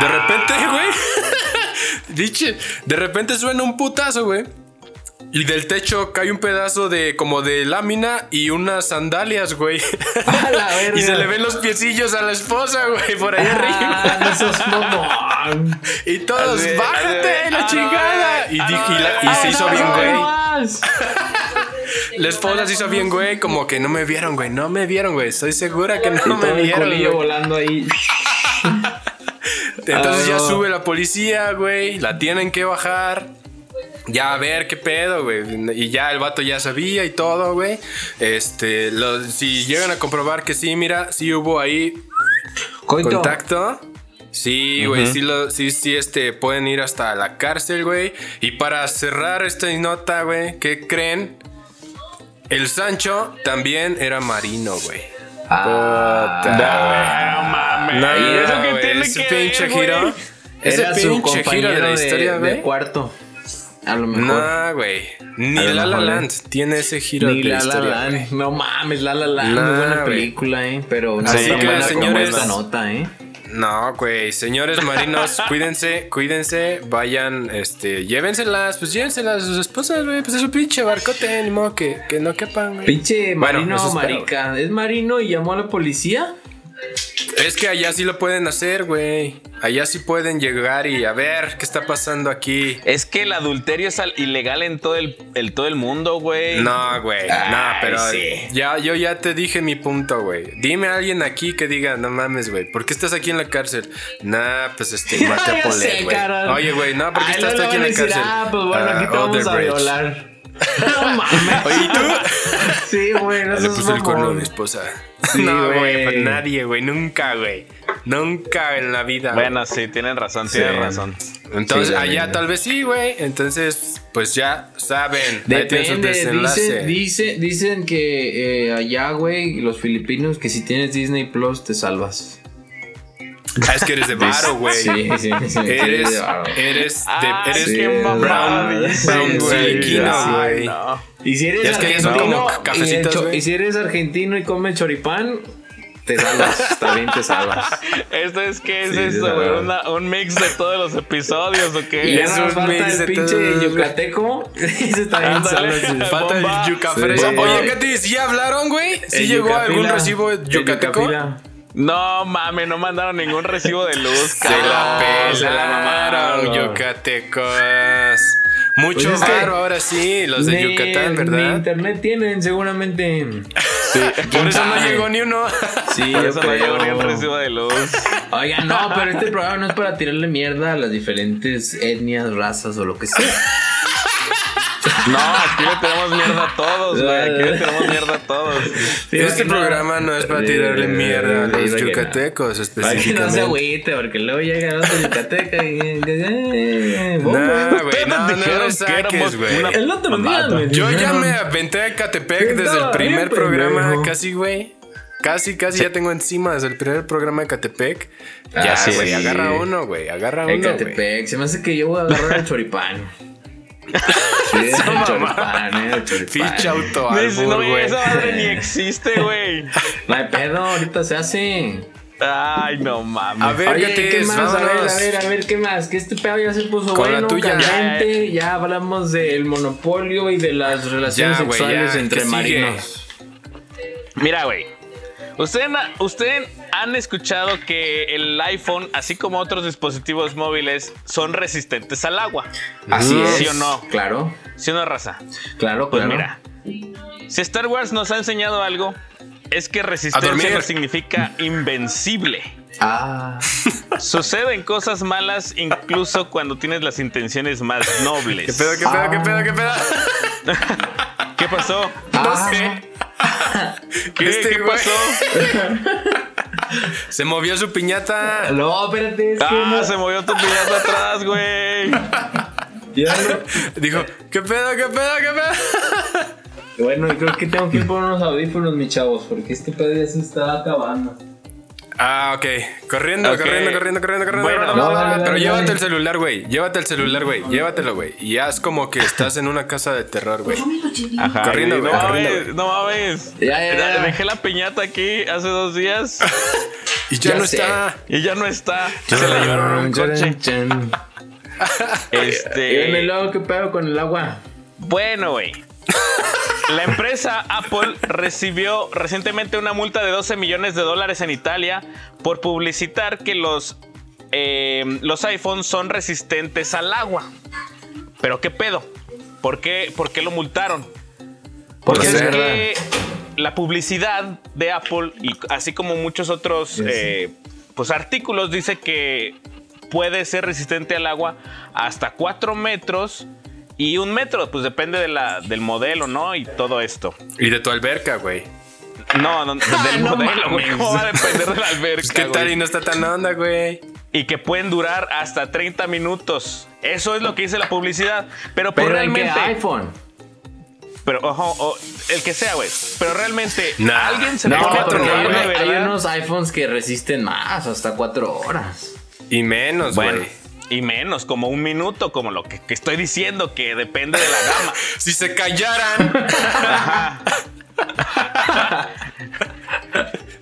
De repente, <laughs> güey. Diche, de repente suena un putazo, güey. Y del techo cae un pedazo de como de lámina y unas sandalias, güey. <laughs> A la verga. y se le ven los piecillos a la esposa, güey, por ahí Ah, arriba. no. <laughs> Y todos, bájate, la chingada. Y, se hizo bien, No güey. <laughs> La esposa se hizo bien, güey, como que no me vieron, güey, no me vieron, güey. Estoy segura que no me el vieron. güey. volando ahí. Entonces ya Ah, sube la policía, güey. La tienen que bajar. Ya a ver qué pedo, güey. Y ya el vato ya sabía y todo, güey. Este, lo- si llegan a comprobar que sí, mira, sí hubo ahí Coito. contacto. Sí, güey, sí, lo- sí, sí, este, pueden ir hasta la cárcel, güey. Y para cerrar esta nota, güey, ¿qué creen? El Sancho también era marino, güey. Ah, Puta, No mames. No, ¿Y eso güey, tiene ese que ver, pinche güey? giro. Ese Era su pinche giro compañero de la historia, güey. cuarto. A lo mejor. No, güey. Ni La La ¿eh? Land tiene ese giro Ni de La La historia. Land. güey. No mames, La La Land. Nah, muy buena película, eh. Pero no Así que, como señores- esta nota, eh. No, güey. Señores marinos, <laughs> cuídense, cuídense. Vayan, este, llévenselas, pues llévenselas a sus esposas, güey. Pues es un pinche barcote, ni modo que, que no quepan, güey. Pinche Bueno, marino espero, marica. ¿Es marino y llamó a la policía? Es que allá sí lo pueden hacer, güey. Allá sí pueden llegar y a ver qué está pasando aquí. Es que el adulterio es al- ilegal en todo el, el- todo el mundo, güey. No, güey. No, pero sí. ya, yo ya te dije mi punto, güey. Dime a alguien aquí que diga, no mames, güey. ¿Por qué estás aquí en la cárcel? Nah, pues este, <laughs> maté a Polet, güey. Oye, güey, no, ¿por qué Ay, estás aquí en la decir, cárcel? Ah, pues bueno, aquí Ah, te vamos a violar. <laughs> <laughs> No mames. Oye, ¿y tú? Sí, güey, no Le seas puse el cuerno a mi esposa. Sí, no, güey, pues nadie, güey. Nunca, güey. Nunca en la vida. Bueno, sí, tienen razón, tienen razón. Entonces, Sí, allá tal vez sí, güey. Entonces, pues ya saben. Depende, dicen, dice- dicen que eh, allá, güey, los filipinos, que si tienes Disney Plus te salvas. Ah, es que eres de varo, güey. Sí, sí, sí. Eres, sí, eres, de, Ah, eres sí, brown- brown güey. güey. no. Y si eres Ya es que ya argentino, y, y si eres argentino y comes choripán, te salvas, <laughs> también te salvas. ¿Esto es qué es Sí, sí, esto, güey? ¿Un mix de todos los episodios o Y qué? ya Es un falta mix el de pinche todo. yucateco. <laughs> Ese también salvas. <laughs> Falta Bomba. el yuca Sí. Oye, Katy, ¿sí hablaron, güey? ¿Sí El llegó yucapila, algún recibo yucateco? No mames, no mandaron ningún recibo de luz, Se la cabrón. se la pelaron, yucatecos. Mucho Pues es que ahora sí, los de Ni- Yucatán, Ni ¿verdad? internet tienen, seguramente. Por eso no llegó ni uno. Sí, Por eso no llegó ni un creo. recibo de luz. Oiga, no, pero este programa no es para tirarle mierda a las diferentes etnias, razas o lo que sea. <laughs> No, aquí le tenemos mierda a todos, güey. Aquí le tenemos mierda a todos. Sí, este no- programa no es para tirarle mierda a los que no. yucatecos Para que no se específicamente. agüite, porque luego llega el otro yucateca y... No, güey, Ustedes no, no dijeron lo que saques, éramos güey. una- El otro día Mamada. me Yo ya me aventé a Catepec desde el primer programa, casi, güey. Casi, casi ya tengo encima desde el primer programa de Catepec. Ah, Ya, sí. güey, agarra uno, güey, agarra uno, güey. Ecatepec, se me hace que yo voy a agarrar el choripán. Sí, eh. Ficha auto No, güey. esa madre ni existe, güey. No hay pedo, ahorita se hace. Ay, no mames. A ver, Oye, ¿qué más? A ver, a ver, a ver, ¿qué más? Que este pedo ya se puso Con la bueno, tuya. caliente. Ya hablamos del monopolio y de las relaciones Ya, sexuales ya, entre marinos. Mira, güey. Ustedes usted han escuchado que el iPhone, así como otros dispositivos móviles, son resistentes al agua. Así es. ¿Sí o no? Claro, ¿Sí o no, raza? claro, Pues claro. mira, si Star Wars nos ha enseñado algo, es que resistencia no significa invencible. Ah, <laughs> Suceden cosas malas incluso cuando tienes las intenciones más <laughs> ¿Qué nobles. pedo, qué pedo, qué pedo, qué pedo? <laughs> ¿Qué pasó? No Ah. sé. ¿Qué, Este ¿qué pasó? <laughs> Se movió su piñata. no, espérate, es que Ah, no- se movió tu piñata atrás, güey. no- Dijo, ¿qué pedo, qué pedo, qué pedo? Bueno, creo que tengo que ir por unos audífonos, mis chavos, porque este pedo ya se está acabando. Ah, ok. Corriendo, corriendo, corriendo, corriendo, corriendo. Bueno, No, no, dale, pero llévate el celular, güey. Llévate el celular, güey. Llévatelo, güey. Y haz como que estás en una casa de terror, güey. Ajá. Corriendo, güey, no mames, no mames. Ya, ya, ya. Dejé la piñata aquí hace dos días <laughs> Y ya, Ya no sé. está. y ya no está. Se la llevaron un coche. Chan, chan. Y Este. luego, ¿qué pedo con el agua? Bueno, güey. <laughs> La empresa Apple recibió recientemente una multa de 12 millones de dólares en Italia por publicitar que los, eh, los iPhones son resistentes al agua. Pero ¿qué pedo? ¿Por qué, por qué lo multaron? Porque No es que la publicidad de Apple, y así como muchos otros Sí, sí. eh, pues, artículos, dice que puede ser resistente al agua hasta 4 metros y un metro, pues depende de la, del modelo, ¿no? Y todo esto. Y de tu alberca, güey. No, no, del <laughs> no modelo, güey. ¿Cómo va a depender de la alberca? Pues, ¿Qué tal güey? y no está tan onda, güey? Y que pueden durar hasta 30 minutos. Eso es lo que dice la publicidad. Pero, pues, Pero en qué realmente. iPhone. Pero, ojo, o- el que sea, güey. Pero realmente, Nah. alguien se No, pone a hay, unos iPhones que resisten más, hasta cuatro horas. Y menos, Bueno, güey. Y menos, como un minuto, como lo que, que estoy diciendo, que depende de la gama. <laughs> Si se callaran,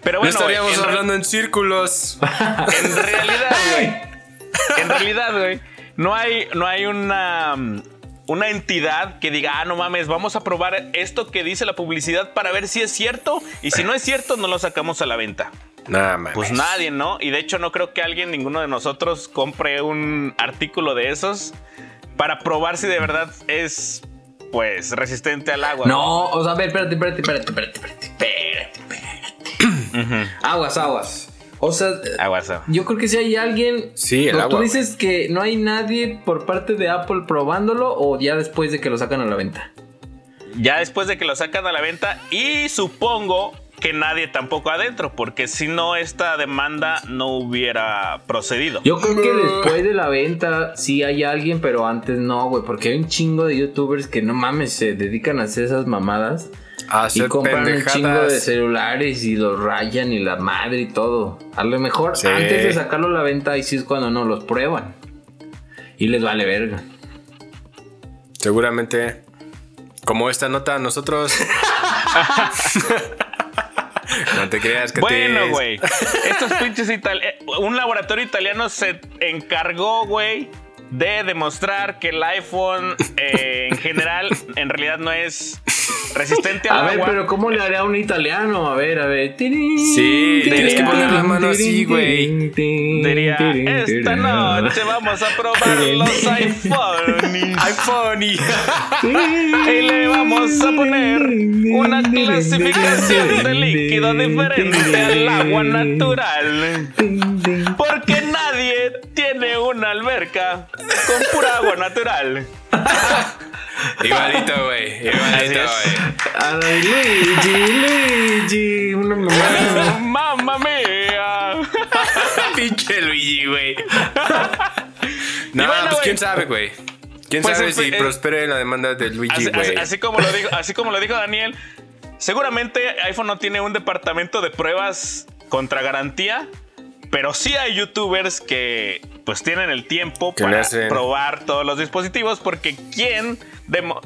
Pero no bueno, güey, estaríamos hablando en círculos. en realidad, <laughs> güey. En realidad, güey. No hay, no hay una, una entidad que diga, ah, no mames, vamos a probar esto que dice la publicidad para ver si es cierto. Y si no es cierto, no lo sacamos a la venta. Nada más. Pues nadie, ¿no? Y de hecho no creo que alguien, ninguno de nosotros, compre un artículo de esos para probar si de verdad es, pues, resistente al agua. No, o sea, a ver, espérate, espérate, espérate, espérate, espérate, espérate, espérate. Aguas, aguas. O sea, Aguas. aguas. yo creo que si hay alguien. Sí, el ¿Tú agua, dices que no hay nadie por parte de Apple probándolo o ya después de que lo sacan a la venta? Ya después de que lo sacan a la venta y supongo que nadie tampoco adentro, porque si no esta demanda no hubiera procedido. Yo creo que después de la venta sí hay alguien, pero antes no, güey, porque hay un chingo de youtubers que no mames, se dedican a hacer esas mamadas A y compran un chingo de pendejadas. celulares y los rayan y la madre y todo. A lo mejor Sí. antes de sacarlo a la venta, ahí sí es cuando no los prueban. Y les vale verga. Seguramente, como esta nota, nosotros. <laughs> no te creas que Bueno, güey. <laughs> Estos pinches italianos. Un laboratorio italiano se encargó, güey, de demostrar que el iPhone eh, en general en realidad no es resistente al A ver, agua. pero ¿cómo le haría a un italiano? A ver, a ver. Sí, tienes que poner la mano así, güey. Diría, esta noche vamos a probar los iPhones. iPhone y. Le vamos a poner una clasificación de líquido diferente al agua natural. Porque tiene una alberca con pura agua natural. <laughs> Igualito, güey. Igualito, güey. Ay, Luigi, Luigi, una mamá. ¡Mamma mía! Pinche Luigi, güey. <laughs> No, bueno, pues güey. quién sabe, güey. ¿Quién Pues, sabe eh, si eh, prospere la demanda de Luigi, Así, así- güey? así como lo dijo, así como lo dijo Daniel, seguramente iPhone no tiene un departamento de pruebas contra garantía, pero sí hay youtubers que pues tienen el tiempo para probar todos los dispositivos porque quien demo-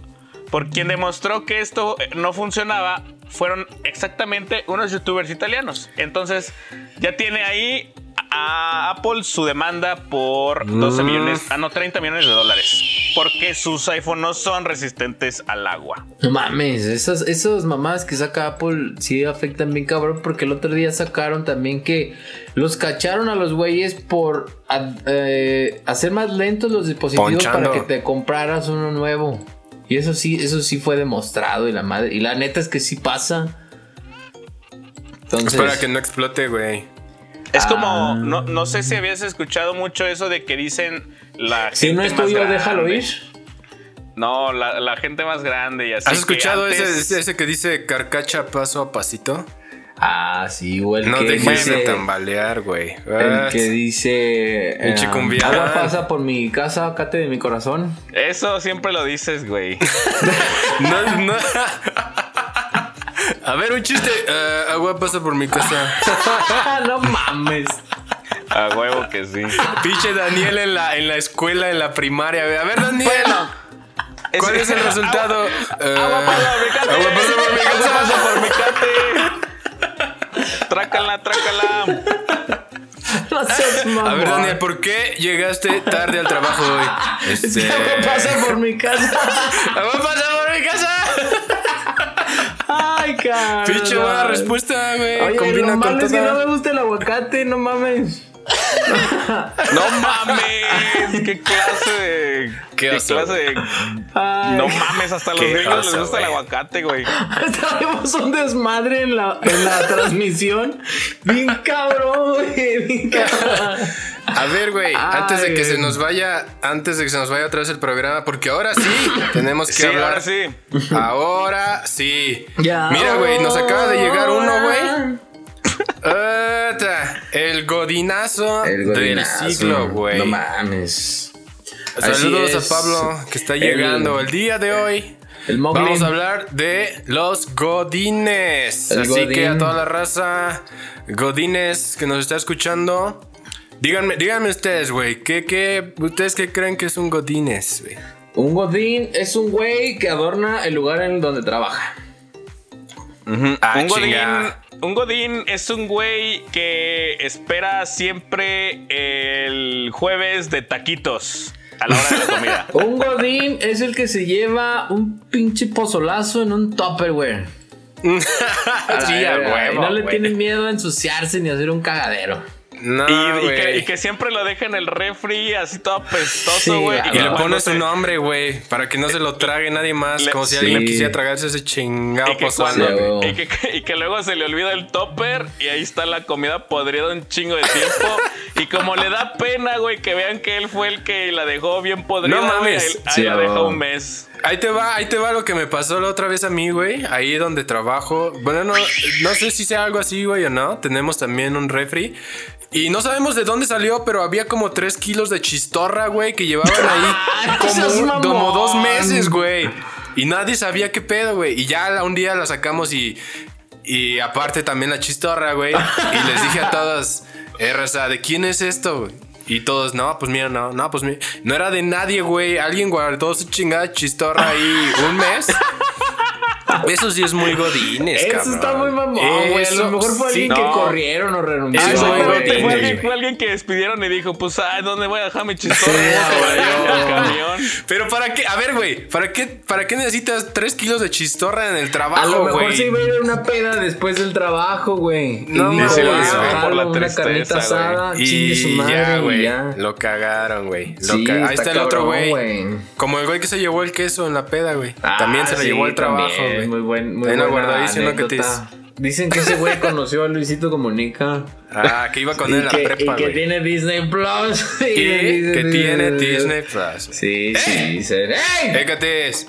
por quien demostró que esto eh, no funcionaba fueron exactamente unos youtubers italianos. Entonces ya tiene ahí a Apple su demanda por 12 Mm. millones, ah no, 30 millones de dólares. Porque sus iPhone no son resistentes al agua. No mames, esas, esas mamadas que saca Apple sí afectan bien cabrón porque el otro día sacaron también que los cacharon a los güeyes por a- eh, hacer más lentos los dispositivos Ponchando. para que te compraras uno nuevo. Y eso sí, eso sí fue demostrado y la madre. Y la neta es que sí pasa. Entonces, Espera que no explote, güey. Es Ah. como, no, no sé si habías escuchado mucho eso de que dicen la si no gente es más tuyo, grande. déjalo ir. No, la, la gente más grande y así. ¿Has que escuchado antes- ese, ese, ese que dice carcacha paso a pasito? Ah, sí, o el No que dejes de dice- tambalear, güey. El Ah, que dice. Pinche eh, cumbián. agua pasa por mi casa, cate de mi corazón. Eso siempre lo dices, güey. <laughs> No, no. <laughs> A ver, un chiste. Eh, agua pasa por mi casa. <laughs> no mames. A huevo que sí. Pinche Daniel en la, en la escuela, en la primaria. A ver, Daniel. ¿Cuál es el resultado? Eh, Agua pasa por mi cate. agua pasa por mi Agua casa. pasa por mi cate. Trácala, trácala. No seas mamón. A ver, Daniel, ¿por qué llegaste tarde al trabajo hoy? <laughs> Este. ¿Qué pasa por mi casa? <laughs> ¡Agua pasa por mi casa! Ay, cabrón. Pinche buena respuesta, güey. Combina lo con malo es que no me gusta el aguacate, no mames. No mames. ¿Qué clase de. Qué clase de. Ay, No mames, hasta a los gringos les gusta el aguacate, güey. Traemos un desmadre en la, en la transmisión. Bien cabrón, güey. Bien cabrón. A ver, güey, antes de que se nos vaya, antes de que se nos vaya otra vez el programa, porque ahora sí tenemos que Sí, hablar. ahora sí. Ahora sí. Ya. Mira, güey, nos acaba de llegar uno, güey. Ota, el godinazo, El godinazo. del siglo, güey. No mames. Saludos Así a. Pablo que está llegando el día de hoy. El. Vamos a hablar de los godines. El Así godín. que a toda la raza godines que nos está escuchando, díganme, díganme ustedes, güey, ¿qué, qué, ustedes qué creen que es un godines, güey? Un godín es un güey que adorna el lugar en donde trabaja. Ah, un, godín. Un godín es un güey que espera siempre el jueves de taquitos a la hora de la comida. <laughs> Un godín es el que se lleva un pinche pozolazo en un tupperware. <laughs> sí, a huevo, no le güey. tienen miedo a ensuciarse ni a hacer un cagadero. No, y, y que, güey. y que siempre lo deja en el refri así todo apestoso, güey. Y le se- su nombre, güey, para que no se lo trague nadie más. Le- como si Sí. alguien quisiera tragarse ese chingado güey. y que- y que luego se le olvida el topper y ahí está la comida podrida un chingo de tiempo. y como le da pena, güey, que vean que él fue el que la dejó bien podrida, No mames. ahí, ahí Sí, la dejó un mes. Ahí te va, ahí te va lo que me pasó la otra vez a mí, güey. Ahí donde trabajo. Bueno, no, no sé si sea algo así, güey, o no. Tenemos también un refri. Y no sabemos de dónde salió, pero había como 3 kilos de chistorra, güey, que llevaban ahí <laughs> como, mamón. como dos meses, güey. Y nadie sabía qué pedo, güey. Y ya un día la sacamos y. Y aparte también la chistorra, güey. Y les dije a todos, eh, raza, ¿de quién es esto, güey? Y todos, no, pues mira, no, no, pues mira. No era de nadie, güey. Alguien guardó su chingada chistorra ahí un mes. Eso sí es muy godines, Eso cabrón. está muy mamón, güey. A lo mejor fue sí. alguien que no. corrieron o güey. exactamente, fue, alguien, güey. fue alguien que despidieron y dijo, pues, ay, ¿dónde voy a dejar mi <laughs> chistorra? Güey. Pero para qué, a ver, güey, ¿para qué, ¿para qué necesitas 3 kilos de chistorra en el A lo trabajo, mejor güey? se iba a ir a una peda después del trabajo, güey. No, "Ah, güey, por la una carnita güey. asada, chingue su Y madre, ya, y güey. Lo cagaron, güey. Sí, ca- Ahí está, el otro, güey. Como el güey que se llevó el queso en la peda, güey. Ah, también se lo sí, llevó al trabajo, también. Güey. Muy buen, muy buena diciendo que te. Dicen que ese güey conoció a Luisito Comunica. Ah, que iba con él en la prepa, y que güey. tiene Disney Plus. <laughs> Y que tiene Disney Plus. Sí, sí, dicen. ¡Ey! Écates.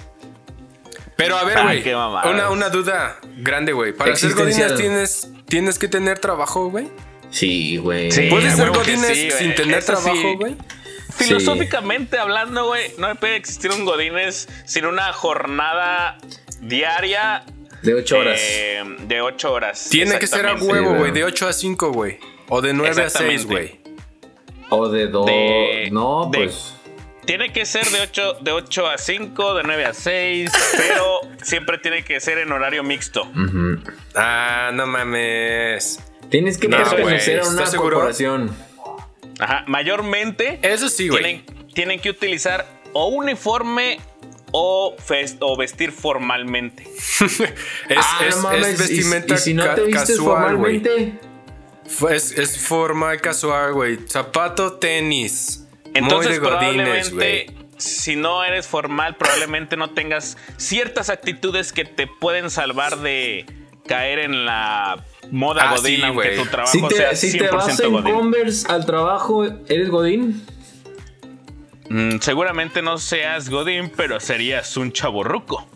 Pero a ver, güey. Una, una duda grande, güey. Para ser godines tienes, tienes que tener trabajo, güey. Sí, güey. Sí. ¿Puedes ser godines sí, sin tener Eso sí. trabajo, güey? Filosóficamente hablando, güey, no puede existir un Godínez sin una jornada diaria De 8 horas. eh, de 8 horas. Tiene que ser a huevo, güey. De 8 a 5, güey. O de 9 a 6, Exactamente. güey. o de 2. de- No, de- pues. Tiene que ser de 8, de 8 a 5, de 9 a 6, pero siempre tiene que ser en horario mixto. Ujú. Ah, no mames. Tienes que No, pertenecer a una corporación. Ajá, mayormente Eso sí, güey. tienen, tienen que utilizar o uniforme o, vestir formalmente. <laughs> Es, Ah, es, no mames, es vestimenta y, y si no te vistes casual, güey. Es, es formal casual, güey. Zapato, tenis. Entonces, Muy de godines, probablemente, güey. si no eres formal, probablemente no tengas ciertas actitudes que te pueden salvar de caer en la moda Ah, godín, sí, aunque güey. tu trabajo Si sea te, si 100% te vas en godín. Converse al trabajo, ¿eres Godín? Mm, seguramente no seas godín, pero serías un chaborruco.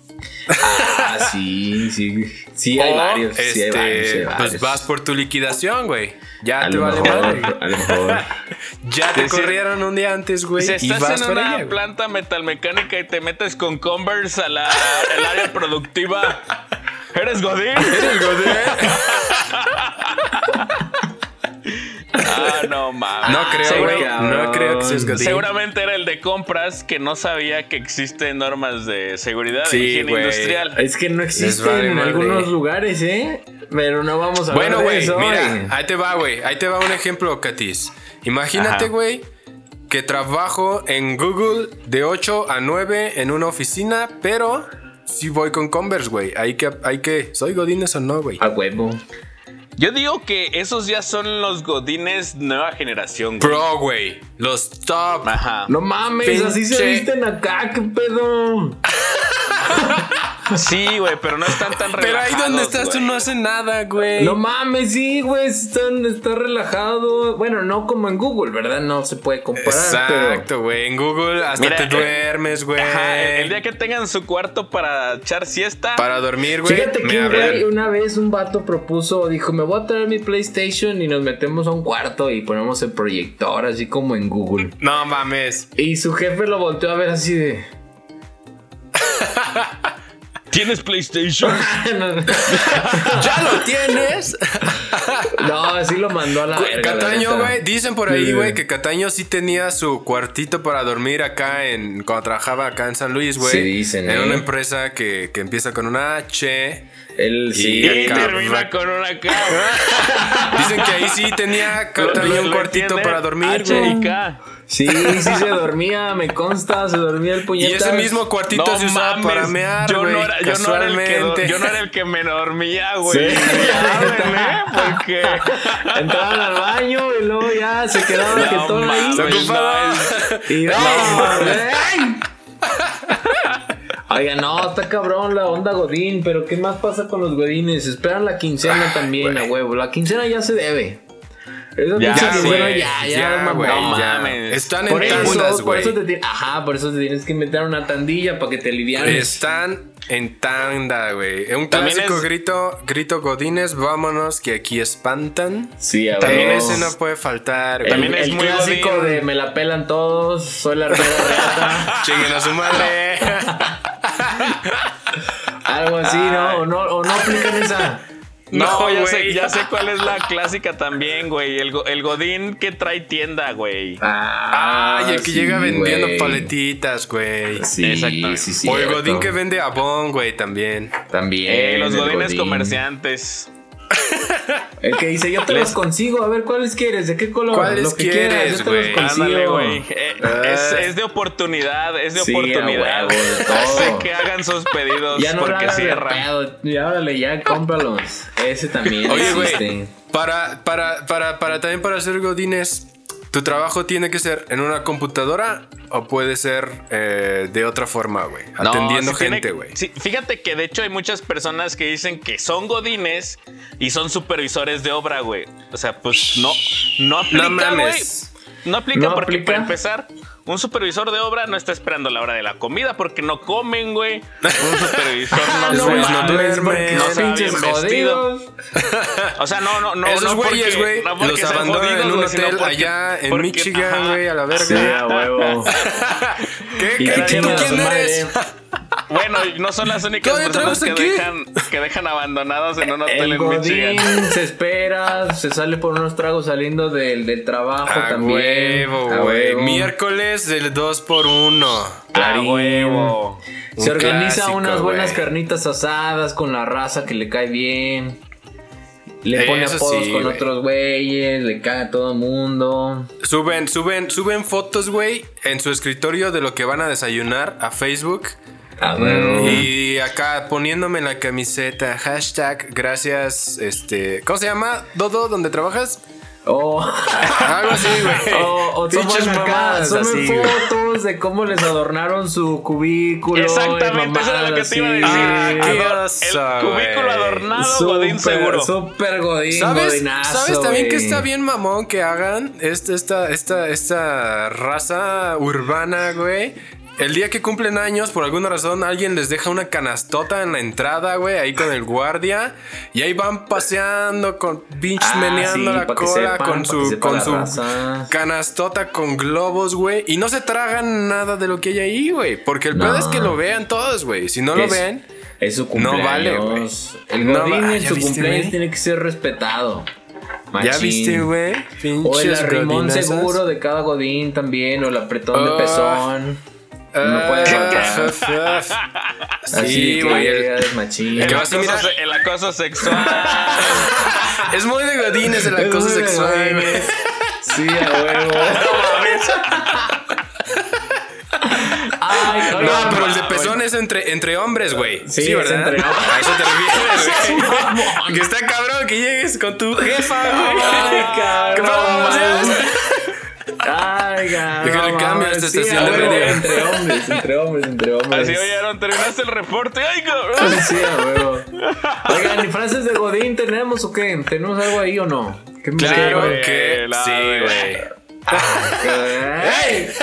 Ah, sí, sí. Sí, hay O, varios. sí, hay este, varios, sí hay pues vas por tu liquidación, güey. Ya a te vale mejor, madre. a lo mejor. <laughs> Ya te Sí, sí. corrieron un día antes, güey. Si y estás vas en una güey. planta metalmecánica y te metes con Converse a la al área productiva, ¿eres godín? <laughs> ¿Eres godín? <laughs> Ah, no mames. No creo, güey. No creo que seas godín. Seguramente era el de compras que no sabía que existen normas de seguridad Sí, e higiene industrial. Es que no existen vale en madre. algunos lugares, ¿eh? Pero no vamos a Bueno, hablar de güey, mira, ahí te va, güey. Ahí te va un ejemplo, Katis. Imagínate, güey, que trabajo en Google de 8 a 9 en una oficina, pero sí voy con Converse, güey. Hay que, hay que, ¿soy godines o no, güey? A huevo. Yo digo que esos ya son los godines nueva generación. güey. Pro, güey. Los top. Ajá. No mames, así se visten acá, qué pedo. <laughs> Sí, güey, pero no están tan Pero ahí donde relajados, estás tú no haces nada, güey. No mames, sí, güey, están, está relajado. Bueno, no como en Google, ¿verdad? No se puede comparar, pero. Exacto, güey. En Google hasta Mira, te eh, duermes, güey. Ajá, el, día que tengan su cuarto para echar siesta. Para dormir, güey. Fíjate que güey, una vez un vato propuso, dijo, me voy a traer mi PlayStation y nos metemos a un cuarto y ponemos el proyector, así como en Google. No mames. Y su jefe lo volteó a ver así de... <laughs> ¿Tienes PlayStation? <laughs> <laughs> ¿Ya lo tienes? <laughs> no, así lo mandó a la verga. Cataño, güey. Dicen por ahí, Sí. güey, que Cataño sí tenía su cuartito para dormir acá en. Cuando trabajaba acá en San Luis, güey. Sí, dicen, En ¿eh? una empresa que, que empieza con una H. Él sí. Y termina con una K. Dicen que ahí sí tenía Cataño un cuartito para dormir, H güey. Y. Sí, sí se dormía, me consta, se dormía el Y puñetazo. ese mismo cuartito No se usaba mames, para mear, yo, güey. no era, yo, no era el que, do- casualmente. yo no era el que me dormía, güey. Sí. <laughs> ¿eh? Porque. <laughs> Entraban al baño y luego ya se quedaban No jetón ahí. Se ocupaba. no, Y No, no, ¡ey! <laughs> Oiga, no, está cabrón la onda Godín, pero ¿qué más pasa con los Godines? Esperan la quincena también, a huevo. La quincena ya se debe. Ya, sí, güey, ya, ya, ya, güey, no ya. mames. Están Por en eso, tandas, güey. ajá, por eso te tienes que meter una tandilla para que te livianes. Están en tanda, güey. Un También clásico es- grito, grito Godines, vámonos, que aquí espantan. Sí, a También ese no puede faltar, El. También es el muy clásico Godín. de me la pelan todos, soy la hermana reata. <laughs> Chinguen a su madre. <laughs> Algo así, ¿no? O no, o no aplican esa. No, No, ya, sé, ya sé <laughs> cuál es la clásica también, güey. El, go- el Godín que trae tienda, güey. Ah, Ay, el que sí, llega vendiendo güey. paletitas, güey. Sí, Exactamente. sí, sí. o el Godín que vende abón, güey, también. También. Eh, los Godines Godín. comerciantes. El que dice, yo te Les- los consigo. A ver, ¿cuáles quieres? ¿De qué color? ¿Cuáles Lo que quieres, quieras, yo te los consigo. Ándale, güey. Eh, Ah. es, es de oportunidad, es de Sí, oportunidad. <laughs> Hace que hagan sus pedidos Ya no porque cierran. Ya, órale, ya cómpralos. Ese también Oye, existe. güey, para, para, para, para también para hacer godines, ¿Tu trabajo tiene que ser en una computadora o puede ser eh, de otra forma, güey? No, Atendiendo sí gente, güey. sí, fíjate que de hecho hay muchas personas que dicen que son godines y son supervisores de obra, güey. O sea, pues no, no aplica, No güey. mames. No aplica ¿No porque aplica? para empezar, un supervisor de obra no está esperando la hora de la comida porque no comen, güey. Un supervisor no, <laughs> no no se va pinches bien vestido. O sea, no, no, no. Esos no güeyes, güey, no los abandonan en un hotel porque- allá en porque- Michigan, güey, a la verga. Sí, a huevo. <laughs> ¿Qué? ¿Qué? que ¿Tú quién eres? <laughs> Bueno, no son las únicas ¿Todavía personas que aquí? dejan, que dejan abandonados en un hotel El en Michigan. Se espera, se sale por unos tragos saliendo del, del trabajo A también. huevo, A güey. huevo. Miércoles del 2 por 1 A Clarín. huevo. Se Un organiza clásico, unas buenas carnitas asadas con la raza que le cae bien. Le pone Eso apodos sí, con otros güeyes, le caga a todo el mundo. Suben, suben, suben fotos, güey, en su escritorio de lo que van a desayunar a Facebook. Y acá poniéndome la camiseta, hashtag, gracias, este, ¿cómo se llama? ¿Dodo? ¿Dónde trabajas? Oh. <laughs> Algo así, güey. <laughs> O, o toman acá, mamadas güey. fotos de cómo les adornaron su cubículo. Exactamente, eso era lo que te iba a decir. Ah, oso, el cubículo güey. adornado, Godín seguro. Súper godín, ¿Sabes, godinazo, ¿sabes también que está bien mamón que hagan esta, esta, esta, esta raza urbana, güey? El día que cumplen años, por alguna razón, alguien les deja una canastota en la entrada, güey, ahí con el guardia. Y ahí van paseando con pinche Ah, meneando sí, la cola sepan, con su, con su raza. canastota con globos, güey. Y no se tragan nada de lo que hay ahí, güey. Porque el No. pedo es que lo vean todos, güey. Si no lo Es- ven, Es su No cumpleaños. vale, güey. El No godín va- en ¿ya su viste, cumpleaños tiene que ser respetado. ya viste, güey. O el Pinches arrimón godinazas. seguro de cada godín también, o el apretón Ah. de pezón. No puede Ah, faltar. <laughs> Sí, güey. el- el acoso, el acoso sexual. <laughs> Es muy de godines el acoso Es sexual, güey. Sí, a huevo. <laughs> Ay, No, oigan, pero el de pezón es entre, entre hombres, güey. Sí, Sí, es ¿verdad? entre hombres. A eso te refieres, güey. Que está cabrón que llegues con tu jefa, güey. Ay, cabrón. ¿Qué? Ay, cabrón. Déjale cambio a esta Sí, estación a de radio. Entre hombres, entre hombres, entre hombres. Así, oye, Aaron, terminaste el reporte. ¡Ay, cabrón! Sí, a huevo. Oigan, ¿y frases de Godín tenemos o qué? ¿Tenemos algo ahí o no? ¿Qué me Claro güey, que la sí, de- güey. Ay, <laughs>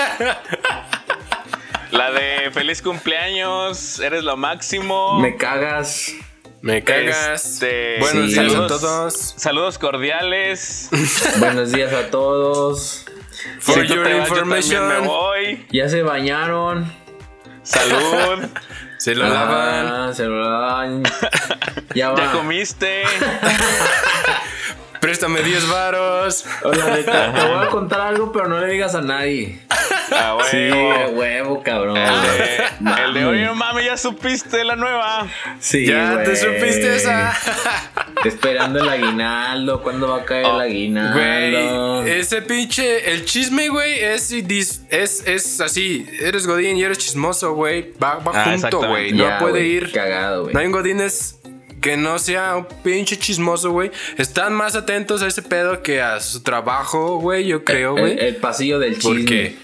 La de feliz cumpleaños, eres lo máximo. Me cagas. Me cagas. Este, Buenos sí. días a saludos- todos. Saludos cordiales. Buenos días a todos. For your te information. me voy. Ya se bañaron. Salud. <laughs> Se lo lavan. Ah, se lo lavan. Ya va. ¿Ya comiste? <laughs> Préstame 10 varos. Hola, neta, te voy a <laughs> contar algo, pero no le digas a nadie. <laughs> A huevo. Sí, huevo, cabrón. El de, el de, oye, mami, ya supiste la nueva. Sí, ya te supiste esa. <laughs> Esperando el aguinaldo. ¿Cuándo va a caer Oh, el aguinaldo? Güey, ese pinche, el chisme, güey, es, es, es así. Eres Godín y eres chismoso, güey. Va, va Ah, junto, güey. No Ya, puede ir. Cagado, güey. No hay un Godines que no sea un pinche chismoso, güey. Están más atentos a ese pedo que a su trabajo, güey, yo creo, el, güey. el pasillo del chisme. Porque,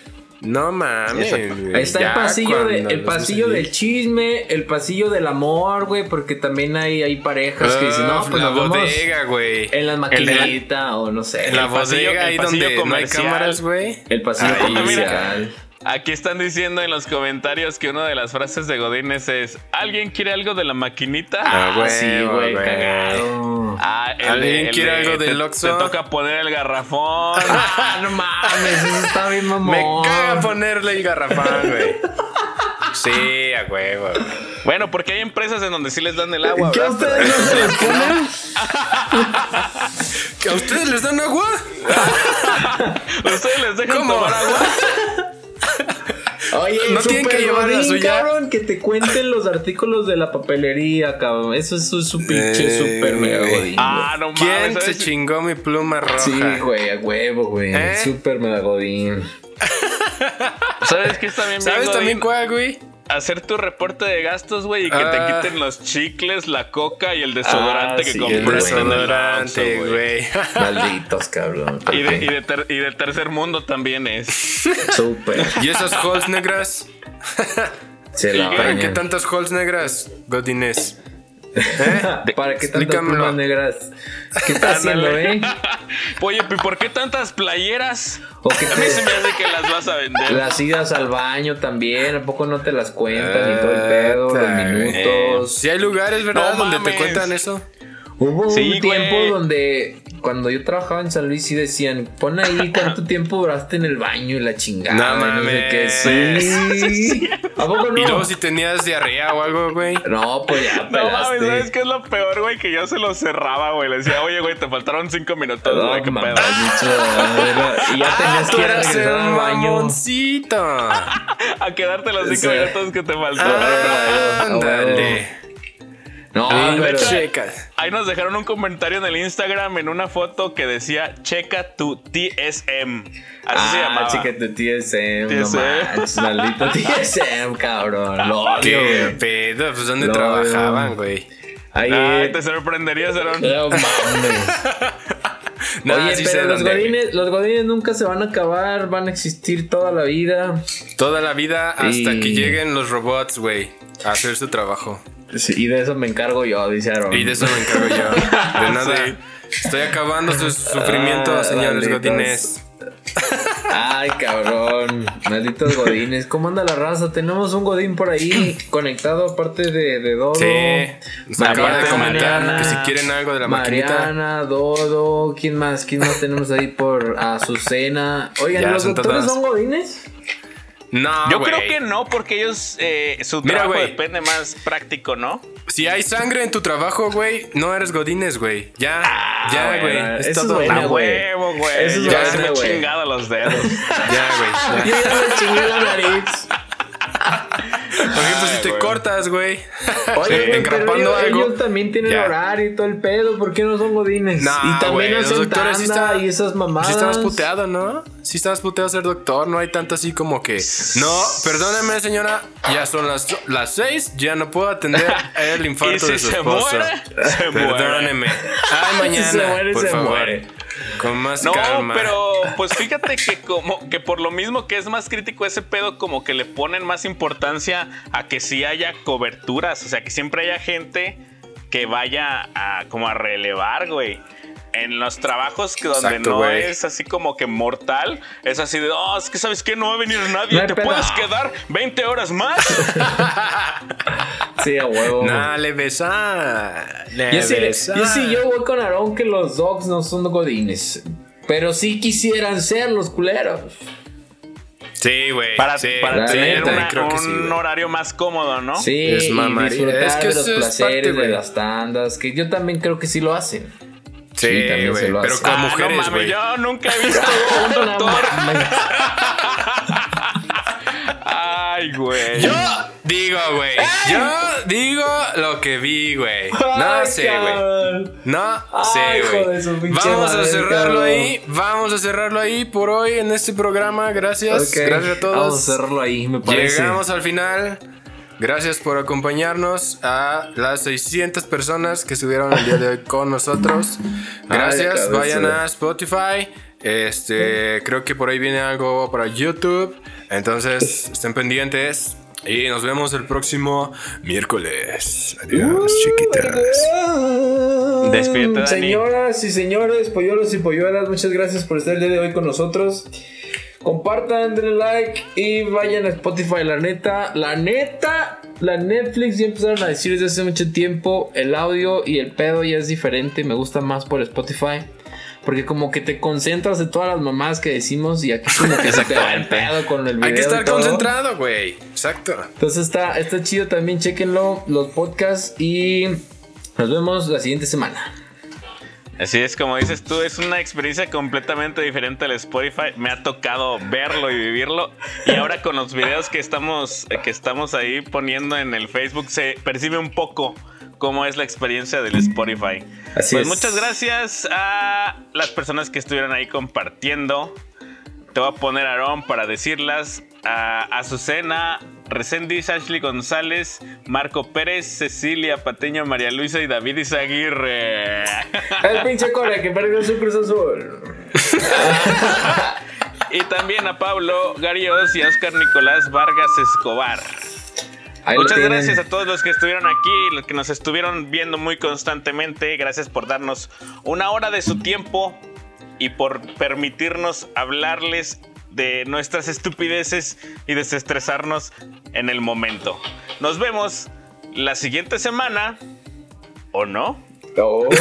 no mames. Ahí está el pasillo, de, el pasillo del chisme, el pasillo del amor, güey, porque también hay, hay parejas que dicen, no, Ah, pues la nos bodega, güey. en las El- maquinitas o no sé. En la el pasillo- bodega el ahí pasillo donde no hay cámaras, güey. El pasillo Ahí, comercial. Aquí están diciendo en los comentarios que una de las frases de Godines es: ¿Alguien quiere algo de la maquinita? Ah, güey, sí, güey, güey. cagado. Ah, el ¿Alguien el quiere algo del Oxxo? Te toca poner el garrafón. <laughs> Ah, no mames, eso está bien mamón. Me caga ponerle el garrafón, güey. Sí, a huevo. bueno, porque hay empresas en donde sí les dan el agua, ¿Qué a ustedes no se los ponen? ¿Que ¿A ustedes les dan agua? <laughs> ¿Ustedes les dejan ¿Cómo? tomar agua? Oye, No tienen que llevar la suya. cabrón, que te cuenten los <laughs> artículos de la papelería, cabrón. Eso es su, su pinche Eh, super mega godín. Ah, no mames. ¿Quién se chingó mi pluma roja? Sí, güey, a huevo, güey. ¿Eh? Super mega godín. <laughs> ¿Sabes qué está bien bien ¿Sabes Godín? también cuál, güey? Hacer tu reporte de gastos, güey, y que Ah. te quiten los chicles, la coca y el desodorante Ah, que sí, El compraste en el desodorante, güey. <laughs> Malditos, cabrón. Y de, y, de ter- y de tercer mundo también es. <laughs> Súper. ¿Y esas halls negras? Se la ¿Para qué tantas halls negras, Godines? <laughs> ¿Para qué tantas plumas negras? ¿Qué estás haciendo, eh? <laughs> Oye, ¿y por qué tantas playeras? ¿O qué A mí se me hace que las vas a vender. Las idas al baño también, ¿a poco no te las cuentan y todo el pedo, los Ah, minutos? Si hay lugares, ¿verdad? No donde te cuentan eso. Hubo Sí, un tiempo güey. donde cuando yo trabajaba en San Luis sí decían, pon ahí cuánto <laughs> tiempo duraste en el baño y la chingada. No y sé qué. mames. Sí. ¿A poco no? Y luego si tenías diarrea o algo, güey. No, pues ya No mames, ¿sabes qué es lo peor, güey? Que yo se lo cerraba, güey. Le decía, oye, güey, te faltaron cinco minutos, No, güey, qué pedo. Y ya tenías Tú que ir a regresar al baño. mamoncito. <laughs> A quedarte los cinco Sí. minutos que te faltaron. Ah, Ándale. No, Ah, pero... checa. Ahí nos dejaron un comentario en el Instagram en una foto que decía, checa tu TSM. Así se Ah, llamaba. chica, tu TSM, no TSM. manches, maldito <laughs> TSM, cabrón. Lo odio, ¿Qué pedo? Pues ¿dónde Lo- trabajaban, güey? Ahí, Ay, te sorprendería, Aaron. no <laughs> Oye, sí pero los godines, los godines nunca se van a acabar, van a existir toda la vida. Toda la vida hasta Y- que lleguen los robots, güey, a hacer su trabajo. Sí, y de eso me encargo yo, dice Aaron. Y de eso me encargo yo. <laughs> De nada. Sí. Estoy acabando su sufrimiento, Ah, señores malditos. godines. Ay, cabrón. Malditos godines. ¿Cómo anda la raza? Tenemos un godín por ahí conectado aparte de, de Dodo. Sí. Nos acaba de comentar Mariana, que si quieren algo de la maquinita. Mariana, Dodo, ¿quién más? ¿Quién más tenemos ahí por Azucena? Oigan, Ya, ¿los doctores todas. son godines? No, Yo creo que no, porque ellos, eh, su Mira, trabajo depende más práctico, ¿no? Si hay sangre en tu trabajo, güey, no eres godines, güey. Ya, ya, bueno, güey. Es es todo. bueno. A güey. huevo, güey. Eso es ya bueno, se me he güey. chingado los dedos. Ya, güey. <laughs> Yo ya. ya me chingué la nariz. Por ejemplo, si te güey. cortas, güey. <laughs> Oye, pero Engrapando ellos, algo. ellos también tienen Ya. horario y todo el pedo. ¿Por qué no son godines? No, y también güey, los hacen doctores sí están- y esas mamadas. Sí estabas puteado, ¿no? Sí estabas puteado ser doctor, no hay tanto así como que... No, perdóneme señora, ya son las, las seis, ya no puedo atender <laughs> el Y infarto si de su se esposo. muere, se muere. Perdóneme. Ay, <laughs> Si mañana, se muere, por se favor. muere. Con más No, calma. pero pues fíjate que como que por lo mismo que es más crítico ese pedo, como que le ponen más importancia a que sí haya coberturas, o sea, que siempre haya gente que vaya a como a relevar, güey. En los trabajos que donde Exacto, no es así como que mortal, es así de, oh, es que sabes que no va a venir nadie, No te pedo. puedes quedar 20 horas más. <laughs> Sí, a huevo. Dale, besa. Yo sí, yo sí, yo voy con Aarón que los dogs no son godines. Pero sí quisieran ser los culeros. Sí, güey. Para, sí, tener una- creo que sí, un güey. horario más cómodo, ¿no? Sí, Es y disfrutar es que de los placeres parte, de las tandas. Que yo también creo que sí lo hacen. Sí, Sí, también güey. se lo Pero hace. con Ah, no mujeres, mames, güey. yo nunca he visto <laughs> un No doctor. mames. <laughs> Ay, güey. Yo digo, güey. Yo digo lo que vi, güey. No Ay, sé, güey. No Ay, sé, güey. Vamos a cerrarlo cabrón. ahí. Vamos a cerrarlo ahí por hoy en este programa. Gracias. Ok, Gracias a todos. Vamos a cerrarlo ahí, me parece. Llegamos al final. Gracias por acompañarnos a las 600 personas que estuvieron el día de hoy con nosotros. Gracias. Vayan a Spotify. Este, creo que por ahí viene algo para YouTube. Entonces, estén pendientes. Y nos vemos el próximo miércoles. Adiós, chiquitas. Despídete, Dani. Señoras y señores, polluelos y polluelas, muchas gracias por estar el día de hoy con nosotros. Compartan, denle like y vayan a Spotify. La neta, la neta, la Netflix ya empezaron a decir desde hace mucho tiempo el audio y el pedo ya es diferente. Me gusta más por Spotify. Porque como que te concentras de todas las mamás que decimos y aquí como que se te va el pedo con el video. Hay que estar concentrado, güey. Exacto. Entonces está, está chido también, chequenlo, los podcasts y nos vemos la siguiente semana. Así es, como dices tú, es una experiencia completamente diferente al Spotify. Me ha tocado verlo y vivirlo. Y ahora con los videos que estamos, que estamos ahí poniendo en el Facebook, se percibe un poco cómo es la experiencia del Spotify. Así pues es. muchas gracias a las personas que estuvieron ahí compartiendo. Te voy a poner a Aaron para decirlas. A Azucena Reséndiz, Ashley González, Marco Pérez, Cecilia Pateño, María Luisa y David Izaguirre. <laughs> El pinche core que perdió su cruz azul. <laughs> y también a Pablo Garios y Oscar Nicolás Vargas Escobar. Ahí Muchas gracias a todos los que estuvieron aquí, los que nos estuvieron viendo muy constantemente. Gracias por darnos una hora de su tiempo y por permitirnos hablarles de nuestras estupideces y desestresarnos en el momento. Nos vemos la siguiente semana, ¿o no? Oh. <laughs>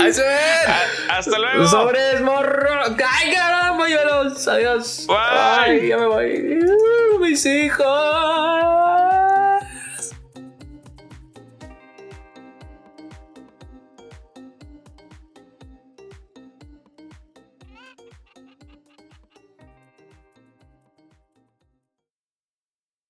¡Ahí se ven! Hasta luego. Sobres, morro. ¡Ay, caramba, llévalos! Adiós. Bye. Ay, ya me voy. Mis hijos.